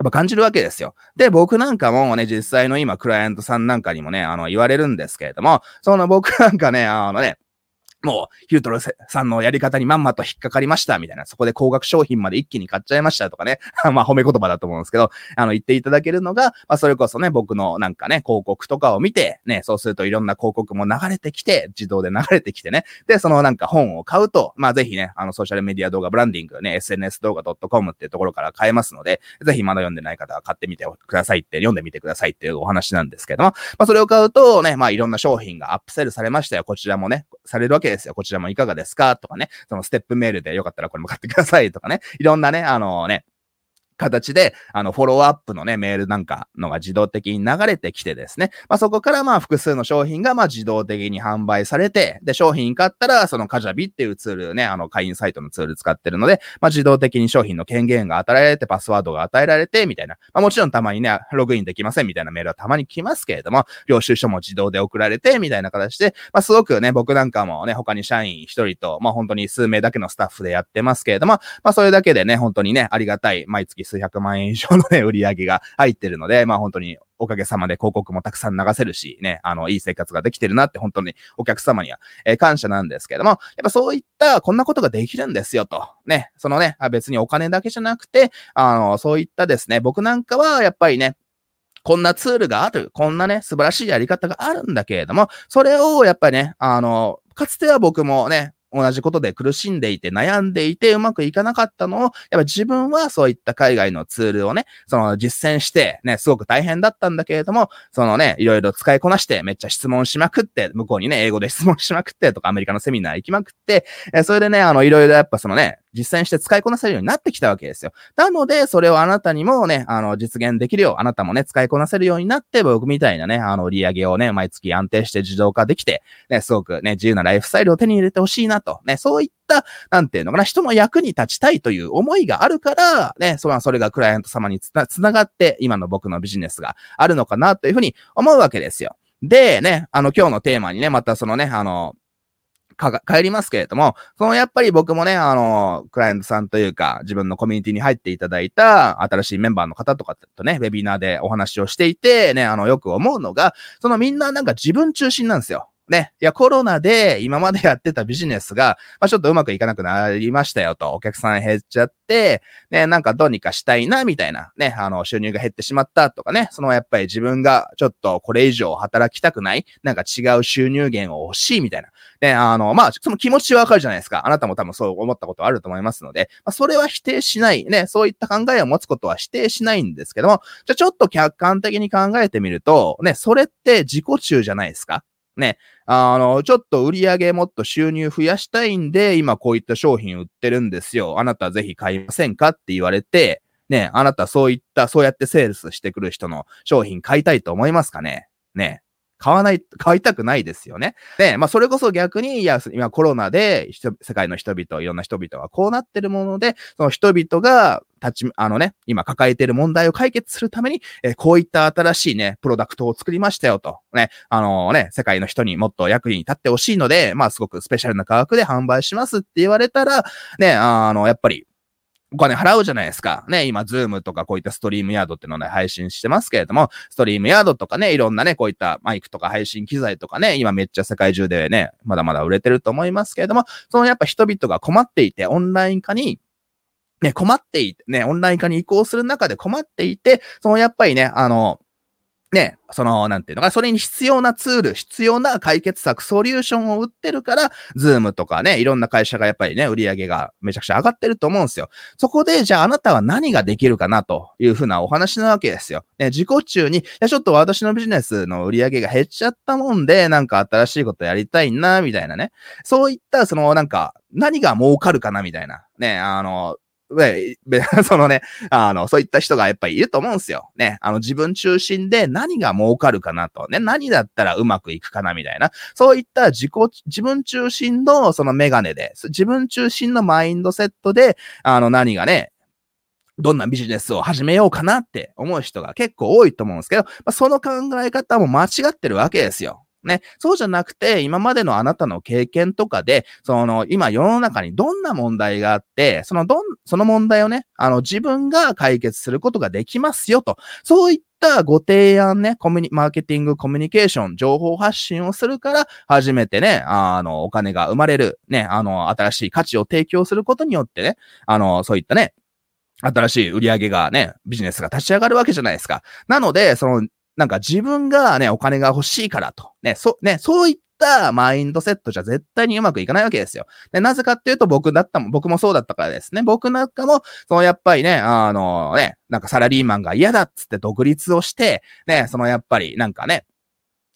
ぱ感じるわけですよ。で、僕なんかもね、実際の今、クライアントさんなんかにもね、あの、言われるんですけれども、その僕なんかね、あのね、もう、ヒュートルさんのやり方にまんまと引っかかりました、みたいな。そこで高額商品まで一気に買っちゃいましたとかね。<laughs> まあ、褒め言葉だと思うんですけど、あの、言っていただけるのが、まあ、それこそね、僕のなんかね、広告とかを見て、ね、そうするといろんな広告も流れてきて、自動で流れてきてね。で、そのなんか本を買うと、まあ、ぜひね、あの、ソーシャルメディア動画ブランディングね、SNS 動画 .com っていうところから買えますので、ぜひまだ読んでない方は買ってみてくださいって、読んでみてくださいっていうお話なんですけども、まあ、それを買うとね、まあ、いろんな商品がアップセルされましたよ。こちらもね、されるわけですよ。こちらもいかがですか？とかね、そのステップメールでよかったらこれも買ってくださいとかね、いろんなね、あのね、形で、あの、フォローアップのね、メールなんかのが自動的に流れてきてですね、まあ、そこからまあ、複数の商品がまあ、自動的に販売されて、で、商品買ったら、そのカジャビっていうツールね、あの、会員サイトのツール使ってるので、まあ、自動的に商品の権限が与えられて、パスワードが与えられて、みたいな。まあ、もちろんたまにね、ログインできませんみたいなメールはたまに来ますけれども、領収書も自動で送られて、みたいな形で、まあ、すごくね、僕なんかもね、他に社員一人と、まあ、本当に数名だけのスタッフでやってますけれども、まあ、それだけでね、本当にね、ありがたい、毎月数百万円以上のね、売り上げが入ってるので、まあ本当におかげさまで広告もたくさん流せるし、ね、あの、いい生活ができてるなって本当にお客様には、えー、感謝なんですけども、やっぱそういったこんなことができるんですよと。ね、そのね、別にお金だけじゃなくて、あの、そういったですね、僕なんかはやっぱりね、こんなツールがある、こんなね、素晴らしいやり方があるんだけれども、それをやっぱりね、あの、かつては僕もね、同じことで苦しんでいて悩んでいてうまくいかなかったのを、やっぱ自分はそういった海外のツールをね、その実践して、ね、すごく大変だったんだけれども、そのね、いろいろ使いこなしてめっちゃ質問しまくって、向こうにね、英語で質問しまくってとかアメリカのセミナー行きまくって、えそれでね、あの、いろいろやっぱそのね、実践して使いこなせるようになってきたわけですよ。なので、それをあなたにもね、あの、実現できるよう、あなたもね、使いこなせるようになって、僕みたいなね、あの、売り上げをね、毎月安定して自動化できて、ね、すごくね、自由なライフスタイルを手に入れてほしいなと、ね、そういった、なんていうのかな、人の役に立ちたいという思いがあるから、ね、それはそれがクライアント様につな、つながって、今の僕のビジネスがあるのかな、というふうに思うわけですよ。で、ね、あの、今日のテーマにね、またそのね、あの、か、帰りますけれども、そのやっぱり僕もね、あの、クライアントさんというか、自分のコミュニティに入っていただいた新しいメンバーの方とかとね、ウェビナーでお話をしていて、ね、あの、よく思うのが、そのみんななんか自分中心なんですよ。ね。いや、コロナで今までやってたビジネスが、まあ、ちょっとうまくいかなくなりましたよと、お客さん減っちゃって、ね、なんかどうにかしたいな、みたいな、ね、あの、収入が減ってしまったとかね、そのやっぱり自分がちょっとこれ以上働きたくない、なんか違う収入源を欲しいみたいな。ね、あの、まあ、その気持ちはわかるじゃないですか。あなたも多分そう思ったことあると思いますので、まあ、それは否定しない、ね、そういった考えを持つことは否定しないんですけども、じゃあちょっと客観的に考えてみると、ね、それって自己中じゃないですか。ね、あの、ちょっと売り上げもっと収入増やしたいんで、今こういった商品売ってるんですよ。あなたぜひ買いませんかって言われて、ね、あなたそういった、そうやってセールスしてくる人の商品買いたいと思いますかね？ね。買わない、買いたくないですよね。で、まあ、それこそ逆に、いや、今コロナで、世界の人々、いろんな人々はこうなってるもので、その人々が、立ち、あのね、今抱えている問題を解決するために、えー、こういった新しいね、プロダクトを作りましたよと。ね、あのー、ね、世界の人にもっと役に立ってほしいので、まあすごくスペシャルな価格で販売しますって言われたら、ね、あの、やっぱり、お金払うじゃないですか。ね、今、 Zoom とかこういった StreamYard ってのをね、配信してますけれども、 StreamYard とかね、いろんなね、こういったマイクとか配信機材とかね、今めっちゃ世界中でね、まだまだ売れてると思いますけれども、そのやっぱ人々が困っていて、オンライン化にね、困っていて、ね、オンライン化に移行する中で困っていて、そのやっぱりね、あの、ね、その、なんていうのか、それに必要なツール、必要な解決策、ソリューションを売ってるから、 Zoom とかね、いろんな会社がやっぱりね、売り上げがめちゃくちゃ上がってると思うんですよ。そこで、じゃああなたは何ができるかなというふうなお話なわけですよ。ね、自己中に、いや、ちょっと私のビジネスの売り上げが減っちゃったもんで、なんか新しいことやりたいな、みたいなね。そういった、その、なんか、何が儲かるかな、みたいな。ね、あの、ね、<laughs> そのね、あの、そういった人がやっぱりいると思うんですよ。ね、あの、自分中心で何が儲かるかなと、ね、何だったらうまくいくかなみたいな、そういった自己、自分中心のそのメガネで、自分中心のマインドセットで、あの、何がね、どんなビジネスを始めようかなって思う人が結構多いと思うんですけど、まあ、その考え方も間違ってるわけですよ。ね。そうじゃなくて、今までのあなたの経験とかで、その、今世の中にどんな問題があって、そのどん、その問題をね、あの、自分が解決することができますよと。そういったご提案ね、コミュニ、マーケティング、コミュニケーション、情報発信をするから、初めてね、あの、お金が生まれる、ね、あの、新しい価値を提供することによってね、あの、そういったね、新しい売り上げがね、ビジネスが立ち上がるわけじゃないですか。なので、その、なんか自分がね、お金が欲しいからと。ね、そ、ね、そういったマインドセットじゃ絶対にうまくいかないわけですよ。で、なぜかっていうと僕だったも、僕もそうだったからですね。僕なんかも、そのやっぱりね、あのね、なんかサラリーマンが嫌だっつって独立をして、ね、そのやっぱりなんかね、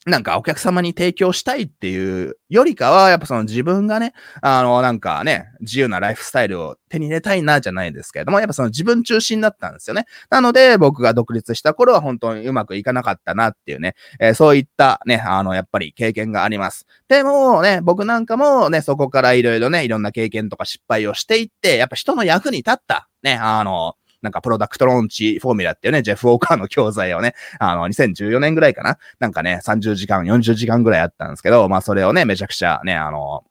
なんかお客様に提供したいっていうよりかは、やっぱその自分がね、あの、なんかね、自由なライフスタイルを手に入れたいな、じゃないですけれども、やっぱその自分中心だったんですよね。なので、僕が独立した頃は本当にうまくいかなかったなっていうね、えー、そういったね、あの、やっぱり経験があります。でもね、僕なんかもね、そこからいろいろね、いろんな経験とか失敗をしていって、やっぱ人の役に立った、ね、あの、なんかプロダクトローンチフォーミュラっていうね、ジェフ・オーカーの教材をね、あの、2014年ぐらいかな。なんかね、30時間、40時間ぐらいあったんですけど、まあそれをね、めちゃくちゃね、あの、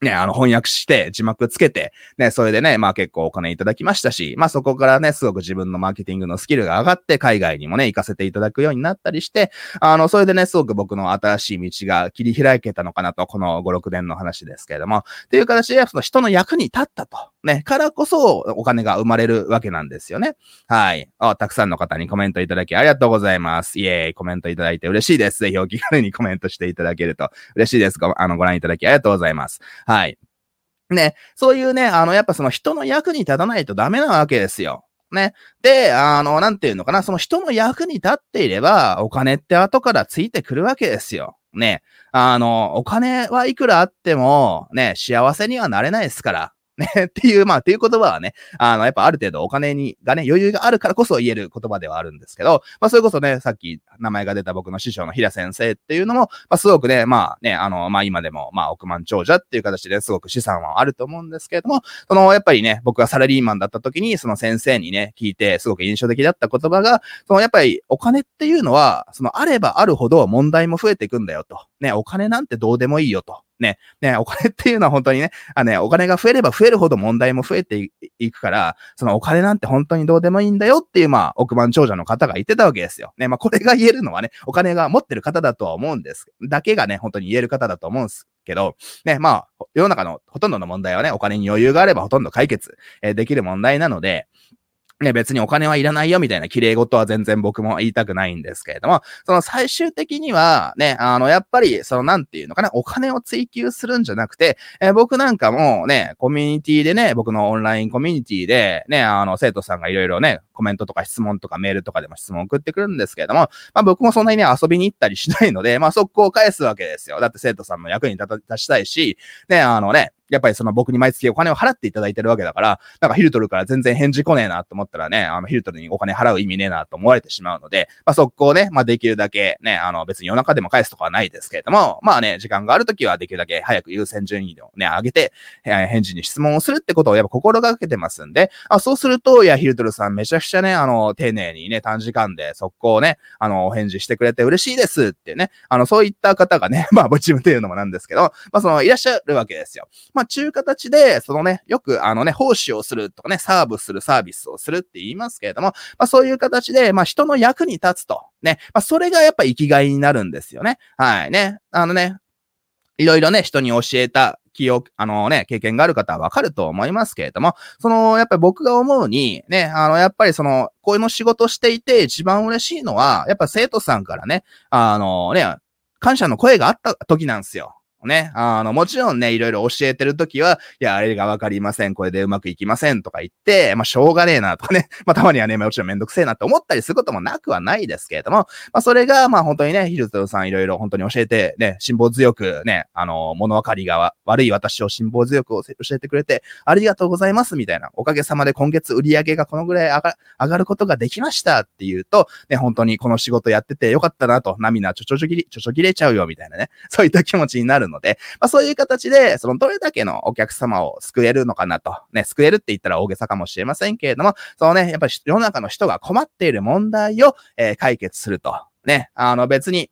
ね、あの、翻訳して、字幕つけて、ね、それでね、まあ結構お金いただきましたし、まあそこからね、すごく自分のマーケティングのスキルが上がって、海外にもね、行かせていただくようになったりして、あの、それでね、すごく僕の新しい道が切り開けたのかなと、この5、6年の話ですけれども、っていう形で、その人の役に立ったと、ね、からこそお金が生まれるわけなんですよね。はい。あ、たくさんの方にコメントいただきありがとうございます。イエーイ、コメントいただいて嬉しいです。ぜひお気軽にコメントしていただけると嬉しいです。ご、あの、ご覧いただきありがとうございます。はい。ね、そういうね、あの、やっぱその人の役に立たないとダメなわけですよ。ね。で、あの、なんていうのかな、その人の役に立っていれば、お金って後からついてくるわけですよ。ね。あの、お金はいくらあっても、ね、幸せにはなれないですから。ね、<laughs> っていう、まあ、っていう言葉はね、あの、やっぱある程度お金に、がね、余裕があるからこそ言える言葉ではあるんですけど、まあ、それこそね、さっき名前が出た僕の師匠の平先生っていうのも、まあ、すごくね、まあね、あの、まあ、今でも、まあ、億万長者っていう形ですごく資産はあると思うんですけれども、その、やっぱりね、僕がサラリーマンだった時に、その先生にね、聞いて、すごく印象的だった言葉が、その、やっぱりお金っていうのは、その、あればあるほど問題も増えていくんだよと。ね、お金なんてどうでもいいよと。ね、ね、お金っていうのは本当にね、あね、お金が増えれば増えるほど問題も増えていくから、そのお金なんて本当にどうでもいいんだよっていう、まあ、億万長者の方が言ってたわけですよ。ね、まあ、これが言えるのはね、お金が持ってる方だとは思うんです。だけがね、本当に言える方だと思うんですけど、ね、まあ、世の中のほとんどの問題はね、お金に余裕があればほとんど解決、え、できる問題なので、ね、別にお金はいらないよみたいな綺麗事は全然僕も言いたくないんですけれども、その最終的にはね、あの、やっぱり、そのなんていうのかな、お金を追求するんじゃなくて、えー、僕なんかもね、コミュニティでね、僕のオンラインコミュニティでね、あの、生徒さんがいろいろね、コメントとか質問とかメールとかでも質問送ってくるんですけれども、まあ僕もそんなにね、遊びに行ったりしないので、まあ速攻返すわけですよ。だって生徒さんの役に立たしたいし、ね、あのね、やっぱりその僕に毎月お金を払っていただいてるわけだから、なんかヒルトルから全然返事来ねえなと思ったらね、あのヒルトルにお金払う意味ねえなと思われてしまうので、まあ速攻ね、まあできるだけね、あの別に夜中でも返すとかはないですけれども、まあね、時間があるときはできるだけ早く優先順位をね、上げて、えー、返事に質問をするってことをやっぱ心がけてますんで、あそうすると、いや、ヒルトルさんめちゃくちゃね、あの、丁寧にね、短時間で速攻ね、あの、お返事してくれて嬉しいですってね、あの、そういった方がね、<laughs> まあ自分で言うのもなんですけど、まあその、いらっしゃるわけですよ。まあ中形で、そのね、よくあのね、奉仕をするとかね、サーブするサービスをするって言いますけれども、まあそういう形で、まあ人の役に立つと。ね。まあそれがやっぱ生きがいになるんですよね。はいね。あのね、いろいろね、人に教えた記憶、あのね、経験がある方はわかると思いますけれども、その、やっぱり僕が思うに、ね、あの、やっぱりその、こういうの仕事していて一番嬉しいのは、やっぱ生徒さんからね、あのね、感謝の声があった時なんですよ。ね、あの、もちろんね、いろいろ教えてるときは、いや、あれがわかりません、これでうまくいきません。とか言って、まあ、しょうがねえな。とかね、<laughs> まあ、たまにはね、もちろんめんどくせえな。って思ったりすることもなくはないですけれども、まあ、それが、まあ、本当にね、ヒルトさんいろいろ本当に教えて、ね、辛抱強くね、あの、物分かりが悪い私を辛抱強く教えてくれて、ありがとうございます、みたいな、おかげさまで今月売り上げがこのぐらい上が上がることができました。っていうと、ね、本当にこの仕事やっててよかったなと、涙ちょちょちょぎり、ちょちょぎれちゃうよ、みたいなね、そういった気持ちになるので、まあ、そういう形で、そのどれだけのお客様を救えるのかなと。ね、救えるって言ったら大げさかもしれませんけれども、そのね、やっぱり世の中の人が困っている問題を、えー、解決すると。ね、あの別に、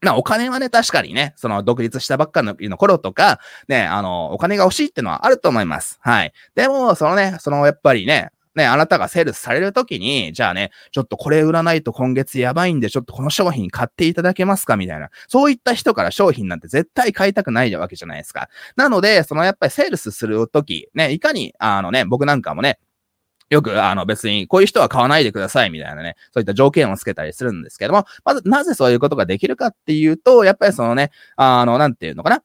まあお金はね、確かにね、その独立したばっかの頃とか、ね、あの、お金が欲しいってのはあると思います。はい。でも、そのね、そのやっぱりね、ね、あなたがセールスされるときに、じゃあね、ちょっとこれ売らないと今月やばいんで、ちょっとこの商品買っていただけますかみたいな。そういった人から商品なんて絶対買いたくないわけじゃないですか。なので、そのやっぱりセールスするとき、ね、いかに、あのね、僕なんかもね、よく、あの別に、こういう人は買わないでくださいみたいなね、そういった条件をつけたりするんですけども、まず、なぜそういうことができるかっていうと、やっぱりそのね、あの、なんていうのかな。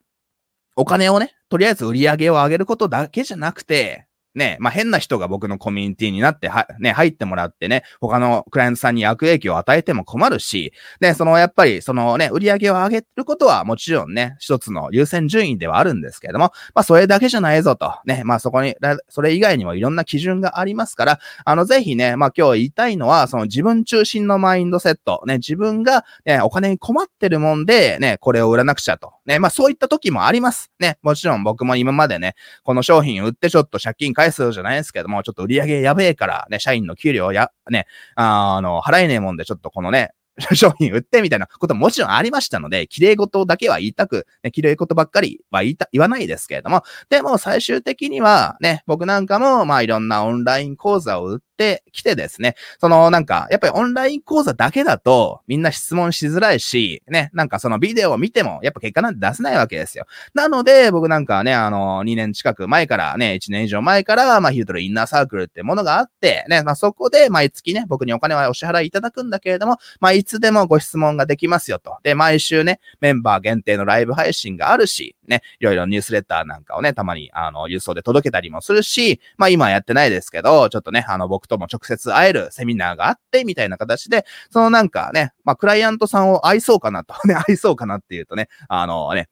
お金をね、とりあえず売り上げを上げることだけじゃなくて、ね、まあ、変な人が僕のコミュニティになって、は、ね、入ってもらってね、他のクライアントさんに悪影響を与えても困るし、ね、その、やっぱり、そのね、売り上げを上げることはもちろんね、一つの優先順位ではあるんですけれども、まあ、それだけじゃないぞと、ね、まあ、そこに、それ以外にもいろんな基準がありますから、あの、ぜひね、まあ、今日言いたいのは、その自分中心のマインドセット、ね、自分が、ね、お金に困ってるもんで、ね、これを売らなくちゃと。ね、まあ、そういった時もあります。ね、もちろん僕も今までね、この商品売ってちょっと借金返すじゃないですけど、も、ちょっと売り上げやべえから、ね、社員の給料や、ね、あの、払えねえもんで、ちょっとこのね、<laughs> 商品売ってみたいなことももちろんありましたので、綺麗事だけは言いたく、ね、綺麗事ばっかりは言いた、言わないですけれども、でも最終的にはね、僕なんかも、まあいろんなオンライン講座を売ってきてですね、そのなんか、やっぱりオンライン講座だけだとみんな質問しづらいし、ね、なんかそのビデオを見てもやっぱ結果なんて出せないわけですよ。なので、僕なんかはね、あの、2年近く前からね、1年以上前から、まあヒュートルインナーサークルってものがあって、ね、まあそこで毎月ね、僕にお金はお支払いいただくんだけれども、まあいつでもご質問ができますよと。で、毎週ね、メンバー限定のライブ配信があるし、ね、いろいろニュースレターなんかをね、たまに、あの、郵送で届けたりもするし、まあ今やってないですけど、ちょっとね、あの、僕とも直接会えるセミナーがあって、みたいな形で、そのなんかね、まあクライアントさんを愛そうかなと、<laughs> ね、愛そうかなっていうとね、あのね、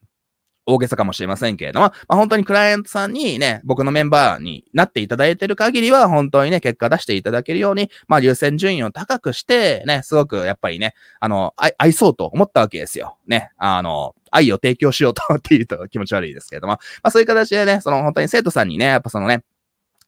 大げさかもしれませんけれども、まあ、本当にクライアントさんにね、僕のメンバーになっていただいている限りは、本当にね、結果出していただけるように、まあ、優先順位を高くして、ね、すごくやっぱりね、あの、愛、愛そうと思ったわけですよ。ね、あの、愛を提供しようと思っていうと気持ち悪いですけれども、まあそういう形でね、その本当に生徒さんにね、やっぱそのね、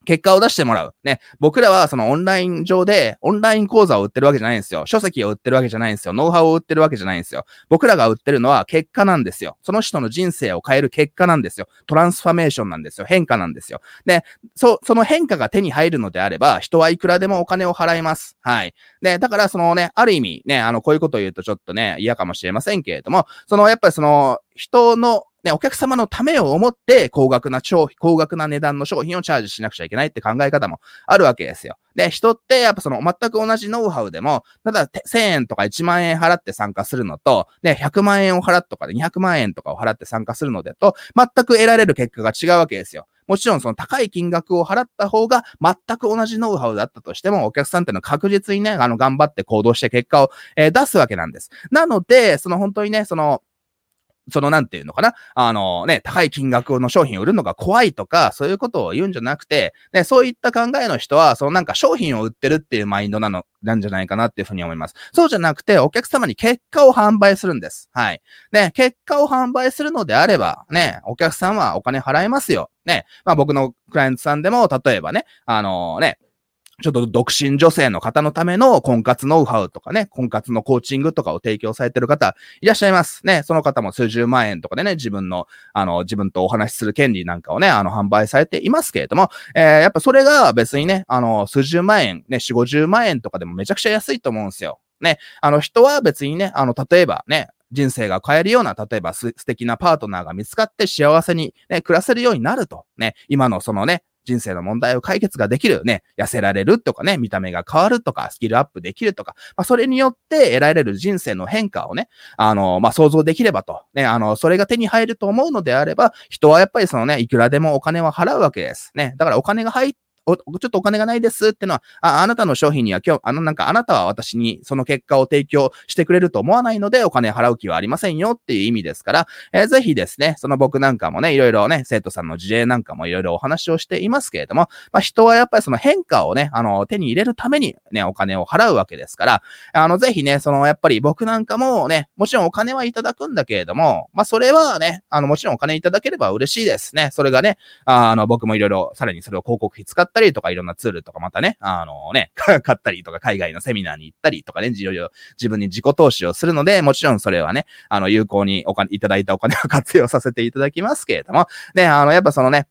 結果を出してもらう。ね。僕らはそのオンライン上で、オンライン講座を売ってるわけじゃないんですよ。書籍を売ってるわけじゃないんですよ。ノウハウを売ってるわけじゃないんですよ。僕らが売ってるのは結果なんですよ。その人の人生を変える結果なんですよ。トランスファメーションなんですよ。変化なんですよ。で、そ、その変化が手に入るのであれば、人はいくらでもお金を払います。はい。で、だからそのね、ある意味ね、あの、こういうことを言うとちょっとね、嫌かもしれませんけれども、その、やっぱりその、人のね、お客様のためを思って、高額な商品、高額な値段の商品をチャージしなくちゃいけないって考え方もあるわけですよ。で、人って、やっぱその、全く同じノウハウでも、ただ、1000円とか1万円払って参加するのと、ね、100万円を払っとかで200万円とかを払って参加するのでと、全く得られる結果が違うわけですよ。もちろんその高い金額を払った方が全く同じノウハウだったとしても、お客さんっていうのは確実にね、あの、頑張って行動して結果を、えー、出すわけなんです。なので、その本当にね、その、そのなんていうのかな？あのね、高い金額の商品を売るのが怖いとか、そういうことを言うんじゃなくて、ね、そういった考えの人は、そのなんか商品を売ってるっていうマインドなの、なんじゃないかなっていうふうに思います。そうじゃなくて、お客様に結果を販売するんです。はい。ね、結果を販売するのであれば、ね、お客さんはお金払いますよ。ね、まあ僕のクライアントさんでも、例えばね、あのね、ちょっと独身女性の方のための婚活ノウハウとかね、婚活のコーチングとかを提供されてる方いらっしゃいます。ね、その方も数十万円とかでね、自分の、あの、自分とお話しする権利なんかをね、あの、販売されていますけれども、えー、やっぱそれが別にね、あの、数十万円、ね、四五十万円とかでもめちゃくちゃ安いと思うんですよ。ね、あの人は別にね、あの、例えばね、人生が変えるような、例えば素敵なパートナーが見つかって幸せに、ね、暮らせるようになると。ね、今のそのね、人生の問題を解決ができる、ね、痩せられるとかね、見た目が変わるとか、スキルアップできるとか、まあ、それによって得られる人生の変化をね、あの、まあ、想像できればと、ね、あの、それが手に入ると思うのであれば、人はやっぱりそのね、いくらでもお金は払うわけです。ね。だからお金が入っお、ちょっとお金がないですってのは、あ、あなたの商品には今日、あの、なんかあなたは私にその結果を提供してくれると思わないのでお金払う気はありませんよっていう意味ですから、えー、ぜひですね、その僕なんかもね、いろいろね、生徒さんの事例なんかもいろいろお話をしていますけれども、まあ人はやっぱりその変化をね、あの、手に入れるためにね、お金を払うわけですから、あの、ぜひね、そのやっぱり僕なんかもね、もちろんお金はいただくんだけれども、まあそれはね、あの、もちろんお金いただければ嬉しいですね。それがね、あの、僕もいろいろ、さらにそれを広告費使ってたりとかいろんなツールルとかまたね、あのね、<laughs> 買ったりとか海外のセミナーに行ったりとかね、いろいろ自分に自己投資をするので、もちろんそれはね、あの、有効にお金、いただいたお金を活用させていただきますけれども、ね、あの、やっぱそのね、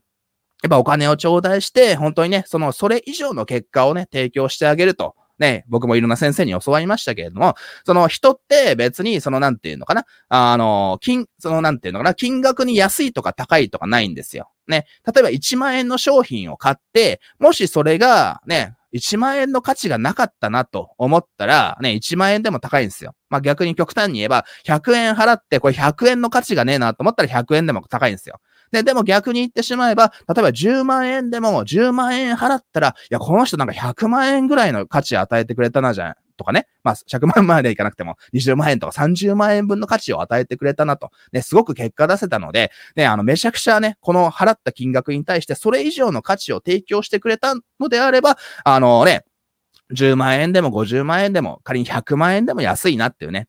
やっぱお金を頂戴して、本当にね、その、それ以上の結果をね、提供してあげると。ね、僕もいろんな先生に教わりましたけれども、その人って別に、そのなんていうのかな、あの、金、そのなんていうのかな、金額に安いとか高いとかないんですよ。ね。例えば1万円の商品を買って、もしそれがね、1万円の価値がなかったなと思ったら、ね、1万円でも高いんですよ。まあ逆に極端に言えば、100円払って、これ100円の価値がねえなと思ったら100円でも高いんですよ。で、でも逆に言ってしまえば、例えば10万円でも10万円払ったら、いや、この人なんか100万円ぐらいの価値与えてくれたなじゃん。とかね。まあ、100万までいかなくても、20万円とか30万円分の価値を与えてくれたなと。ね、すごく結果出せたので、ね、あの、めちゃくちゃね、この払った金額に対して、それ以上の価値を提供してくれたのであれば、あのね、10万円でも50万円でも、仮に100万円でも安いなっていうね。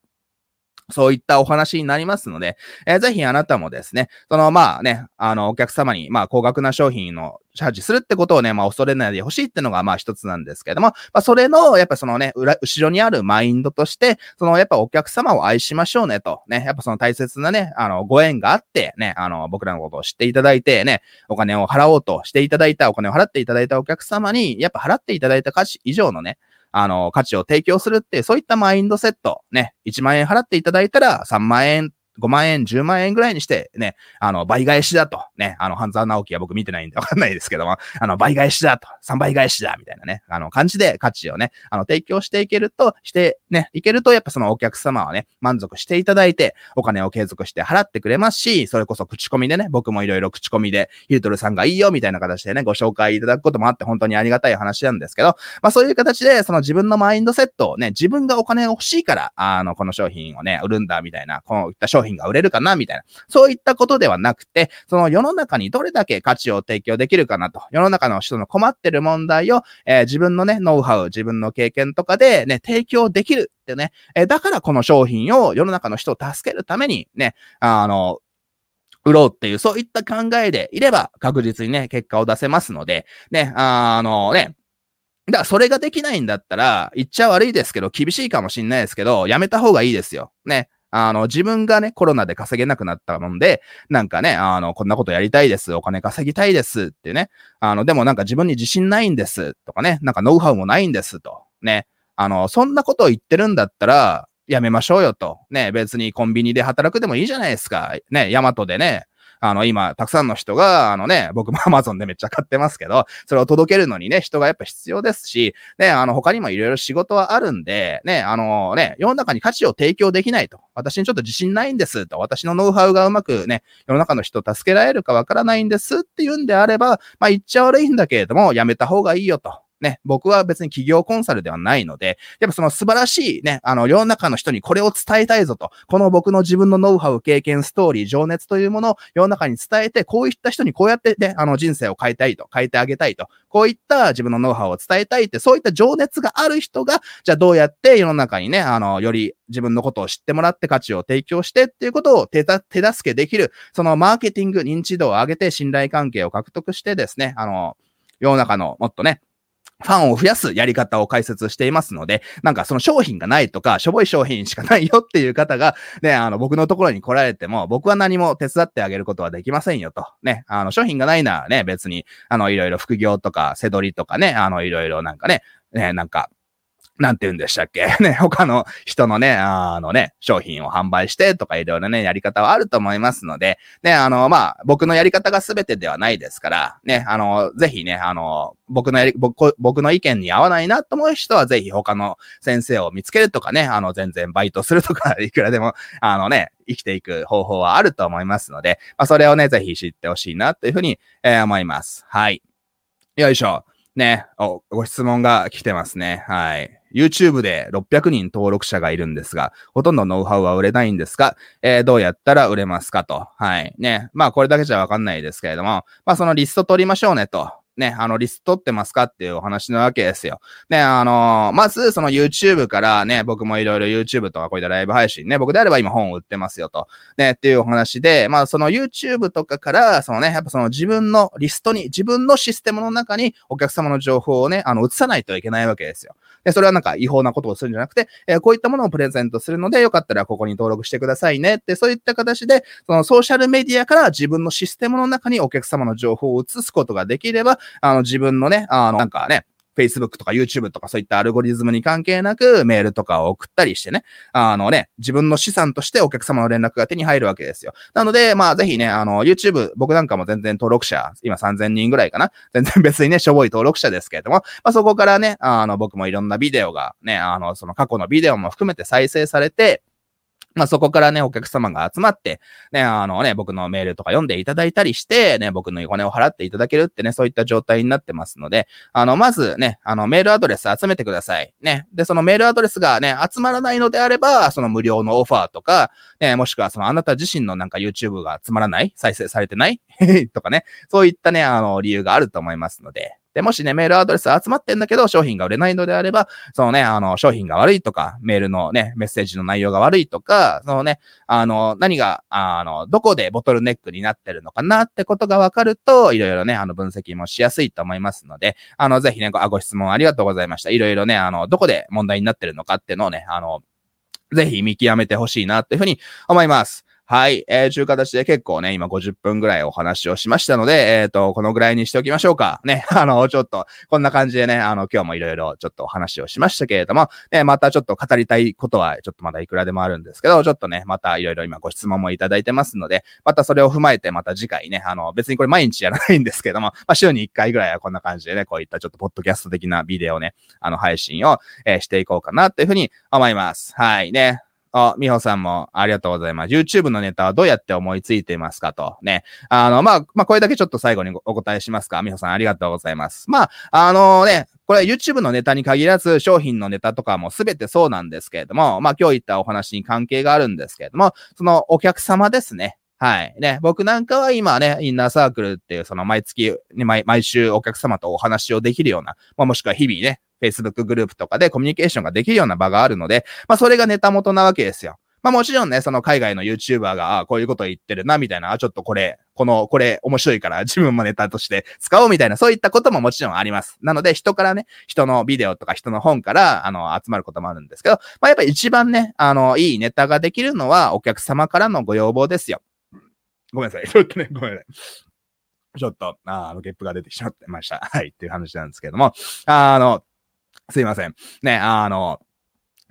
そういったお話になりますので、えー、ぜひあなたもですね、そのまあね、あの、お客様に、まあ、高額な商品のチャージするってことをね、まあ、恐れないでほしいってのが、まあ、一つなんですけども、まあ、それの、やっぱそのね、裏、後ろにあるマインドとして、その、やっぱお客様を愛しましょうねと、ね、やっぱその大切なね、あの、ご縁があって、ね、あの、僕らのことを知っていただいて、ね、お金を払おうとしていただいた、お金を払っていただいたお客様に、やっぱ払っていただいた価値以上のね、あの、価値を提供するって、そういったマインドセット、ね、1万円払っていただいたら3万円5万円、10万円ぐらいにして、ね、あの、倍返しだと。ね、あの、半沢直樹は僕見てないんでわかんないですけども、あの、倍返しだと。3倍返しだみたいなね、あの、感じで価値をね、あの、提供していけると、して、ね、いけると、やっぱそのお客様はね、満足していただいて、お金を継続して払ってくれますし、それこそ口コミでね、僕もいろいろ口コミで、ヒルトルさんがいいよ、みたいな形でね、ご紹介いただくこともあって、本当にありがたい話なんですけど、まあそういう形で、その自分のマインドセットをね、自分がお金が欲しいから、あの、この商品をね、売るんだ、みたいな、こういった商品商品が売れるかな、みたいな。そういったことではなくて、その世の中にどれだけ価値を提供できるかなと。世の中の人の困ってる問題を、えー、自分のね、ノウハウ、自分の経験とかでね、提供できるってね。えー、だからこの商品を世の中の人を助けるためにね、あの、売ろうっていう、そういった考えでいれば確実にね、結果を出せますので、ね、あのね、だからそれができないんだったら、言っちゃ悪いですけど、厳しいかもしんないですけど、やめた方がいいですよ。ね。あの、自分がね、コロナで稼げなくなったもんで、なんかね、あの、こんなことやりたいです。お金稼ぎたいですってね。あの、でもなんか自分に自信ないんですとかね、なんかノウハウもないんですと。ね。あの、そんなことを言ってるんだったら、やめましょうよと。ね、別にコンビニで働くでもいいじゃないですか。ね、ヤマトでね、あの、今、たくさんの人が、あのね、僕も <laughs> Amazon でめっちゃ買ってますけど、それを届けるのにね、人がやっぱ必要ですし、ね、あの、他にもいろいろ仕事はあるんで、ね、あのね、世の中に価値を提供できないと。私にちょっと自信ないんですと。私のノウハウがうまくね、世の中の人を助けられるかわからないんですっていうんであれば、まあ言っちゃ悪いんだけれども、やめた方がいいよと。ね、僕は別に企業コンサルではないので、やっぱその素晴らしいね、あの、世の中の人にこれを伝えたいぞと、この僕の自分のノウハウ、経験、ストーリー、情熱というものを世の中に伝えて、こういった人にこうやってね、あの人生を変えたいと、変えてあげたいと、こういった自分のノウハウを伝えたいって、そういった情熱がある人が、じゃあどうやって世の中にね、あの、より自分のことを知ってもらって価値を提供してっていうことを手手助けできる、そのマーケティング、認知度を上げて信頼関係を獲得してですね、あの、世の中のもっとね、ファンを増やすやり方を解説していますので、なんかその商品がないとか、しょぼい商品しかないよっていう方が、ね、あの、僕のところに来られても、僕は何も手伝ってあげることはできませんよと。ね、あの、商品がないならね、別に、あの、いろいろ副業とか、せどりとかね、あの、いろいろなんかね、ね、なんか、なんて言うんでしたっけ？<laughs> ね、他の人のね、あのね、商品を販売してとかいろいろね、やり方はあると思いますので、ね、あの、まあ、僕のやり方が全てではないですから、ね、あの、ぜひね、あの、僕のやり、僕、僕の意見に合わないなと思う人は、ぜひ他の先生を見つけるとかね、あの、全然バイトするとか、<laughs> いくらでも、あのね、生きていく方法はあると思いますので、まあ、それをね、ぜひ知ってほしいなというふうに、えー、思います。はい。よいしょ。ね、お、ご質問が来てますね。はい。YouTube で600人登録者がいるんですが、ほとんどノウハウは売れないんですが、えー、どうやったら売れますかと。はい。ね。まあ、これだけじゃわかんないですけれども、まあ、そのリスト取りましょうねと。ね、あの、リスト取ってますかっていうお話なわけですよ。ね、あのー、まず、その YouTube からね、僕もいろいろ YouTube とかこういったライブ配信ね、僕であれば今本を売ってますよと。ね、っていうお話で、まあ、その YouTube とかから、そのね、やっぱその自分のリストに、自分のシステムの中にお客様の情報をね、あの、移さないといけないわけですよ。で、それはなんか違法なことをするんじゃなくて、えー、こういったものをプレゼントするので、よかったらここに登録してくださいねって、そういった形で、そのソーシャルメディアから自分のシステムの中にお客様の情報を移すことができれば、あの、自分のね、あの、なんかね、Facebook とか YouTube とかそういったアルゴリズムに関係なくメールとかを送ったりしてね、あのね、自分の資産としてお客様の連絡が手に入るわけですよ。なので、まあぜひね、あの YouTube、僕なんかも全然登録者、今3000人ぐらいかな。全然別にね、しょぼい登録者ですけれども、まあそこからね、あの僕もいろんなビデオがね、あのその過去のビデオも含めて再生されて、まあそこからね、お客様が集まって、ね、あのね、僕のメールとか読んでいただいたりして、ね、僕のお金を払っていただけるってね、そういった状態になってますので、あの、まずね、あの、メールアドレス集めてください。ね。で、そのメールアドレスがね、集まらないのであれば、その無料のオファーとか、ね、もしくはそのあなた自身のなんか YouTube がつまらない再生されてない？<laughs> とかね、そういったね、あの、理由があると思いますので、で、もしね、メールアドレス集まってんだけど、商品が売れないのであれば、そのね、あの、商品が悪いとか、メールのね、メッセージの内容が悪いとか、そのね、あの、何が、あの、どこでボトルネックになってるのかなってことがわかると、いろいろね、あの、分析もしやすいと思いますので、あの、ぜひね、ごご質問ありがとうございました。いろいろね、あの、どこで問題になってるのかっていうのをね、あの、ぜひ見極めてほしいなっていうふうに思います。はい。えー、という形で結構ね、今50分ぐらいお話をしましたので、えっ、ー、と、このぐらいにしておきましょうか。ね。<laughs> あの、ちょっと、こんな感じでね、あの、今日もいろいろちょっとお話をしましたけれども、ね、またちょっと語りたいことは、ちょっとまだいくらでもあるんですけど、ちょっとね、またいろいろ今ご質問もいただいてますので、またそれを踏まえて、また次回ね、あの、別にこれ毎日やらないんですけども、<laughs> まあ、週に1回ぐらいはこんな感じでね、こういったちょっとポッドキャスト的なビデオね、あの、配信を、えー、していこうかなっていうふうに思います。はい。ね。あ、みほさんもありがとうございます。YouTube のネタはどうやって思いついてますかと。ね。あの、まあ、まあ、これだけちょっと最後にお答えしますか。みほさんありがとうございます。まあ、あのね、これ YouTube のネタに限らず商品のネタとかもすべてそうなんですけれども、まあ今日言ったお話に関係があるんですけれども、そのお客様ですね。はい。ね、僕なんかは今ね、インナーサークルっていう、その毎月、毎毎週お客様とお話をできるような、まあ、もしくは日々ね、Facebook グループとかでコミュニケーションができるような場があるので、まあそれがネタ元なわけですよ。まあもちろんね、その海外の YouTuber が、あこういうこと言ってるな、みたいな、あ、ちょっとこれ、この、これ面白いから <laughs> 自分もネタとして使おうみたいな、そういったことももちろんあります。なので、人からね、人のビデオとか人の本から、あの、集まることもあるんですけど、まあやっぱり一番ね、あの、いいネタができるのはお客様からのご要望ですよ。ごめんなさい。ちょっとね、ごめんなさい。ちょっと、ああの、ゲップが出てきちゃってました。はい、っていう話なんですけども、あの、すいません。ね、あの、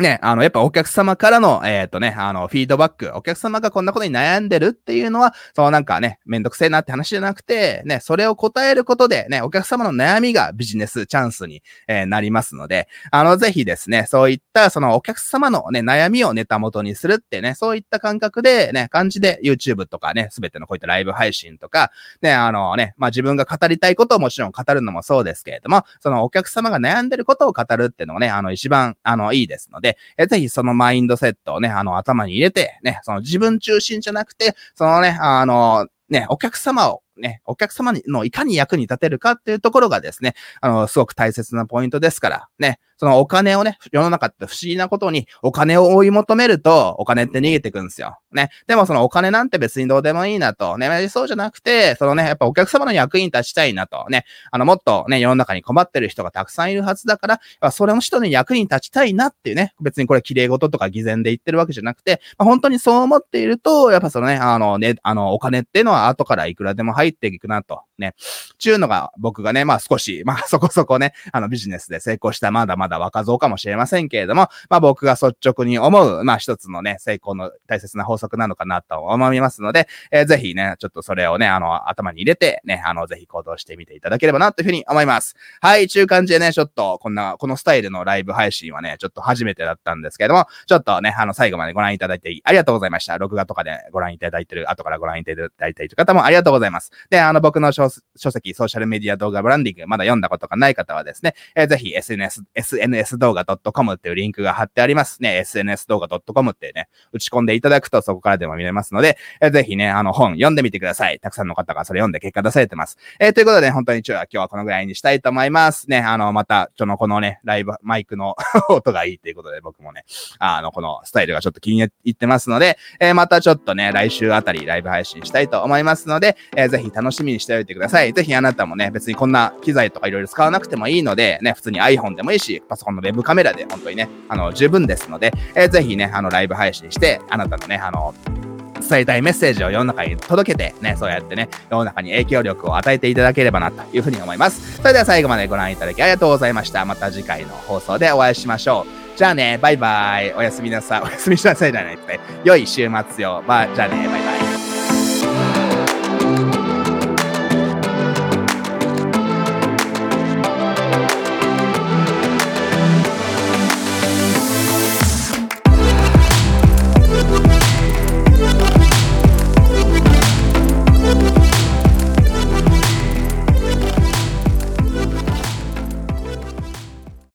ね、あの、やっぱお客様からの、えっ、ー、とね、あの、フィードバック、お客様がこんなことに悩んでるっていうのは、そのなんかね、めんどくせえなって話じゃなくて、ね、それを答えることで、ね、お客様の悩みがビジネスチャンスに、えー、なりますので、あの、ぜひですね、そういった、そのお客様のね、悩みをネタ元にするってね、そういった感覚で、ね、感じで YouTube とかね、すべてのこういったライブ配信とか、ね、あのね、まあ、自分が語りたいことをもちろん語るのもそうですけれども、そのお客様が悩んでることを語るっていうのがね、あの、一番、あの、いいですので、えぜひそのマインドセットをね、あの、頭に入れて、ね、その自分中心じゃなくて、そのね、あの、ね、お客様をね、お客様のいかに役に立てるかっていうところがですね、あの、すごく大切なポイントですから、ね、そのお金をね、世の中って不思議なことに、お金を追い求めると、お金って逃げてくんですよ。ね。でもそのお金なんて別にどうでもいいなと、ね、そうじゃなくて、そのね、やっぱお客様の役に立ちたいなと、ね、あの、もっとね、世の中に困ってる人がたくさんいるはずだから、それの人の役に立ちたいなっていうね、別にこれ綺麗事とか偽善で言ってるわけじゃなくて、まあ、本当にそう思っていると、やっぱそのね、あのね、あの、お金っていうのは後からいくらでも入っていくなと。ね。ちゅうのが僕がね、まあ少し、まあ <laughs> そこそこね、あのビジネスで成功したまだまだ若造かもしれませんけれども、まあ僕が率直に思う、まあ一つのね、成功の大切な法則なのかなと思いますので、えー、ぜひね、ちょっとそれをね、あの、頭に入れて、ね、あの、ぜひ行動してみていただければなというふうに思います。はい、ちゅう感じでね、ちょっと、こんな、このスタイルのライブ配信はね、ちょっと初めてだったんですけれども、ちょっとね、あの、最後までご覧いただいてありがとうございました。録画とかでご覧いただいてる、後からご覧いただいている方もありがとうございます。で、あの、僕の詳書籍、ソーシャルメディア動画ブランディング、まだ読んだことがない方はですね、えー、ぜひ SNS、SNS 動画 .com っていうリンクが貼ってありますね。SNS 動画 .com ってね、打ち込んでいただくとそこからでも見れますので、えー、ぜひね、あの本読んでみてください。たくさんの方がそれ読んで結果出されてます。えー、ということで、本当に今日はこのぐらいにしたいと思います。ね、あの、また、ちょのこのね、ライブ、マイクの音がいいということで、僕もね、あの、このスタイルがちょっと気に入ってますので、えー、またちょっとね、来週あたりライブ配信したいと思いますので、えー、ぜひ楽しみにしておいてください。ださいぜひあなたもね、別にこんな機材とかいろいろ使わなくてもいいので、ね、普通に iPhone でもいいし、パソコンのウェブカメラで本当にね、あの、十分ですので、えー、ぜひね、あの、ライブ配信して、あなたのね、あの、伝えたいメッセージを世の中に届けて、ね、そうやってね、世の中に影響力を与えていただければな、というふうに思います。それでは最後までご覧いただきありがとうございました。また次回の放送でお会いしましょう。じゃあね、バイバイ。おやすみなさい。おやすみなさいじゃないですね。良い週末よ。ば、じゃあね、バイバイ。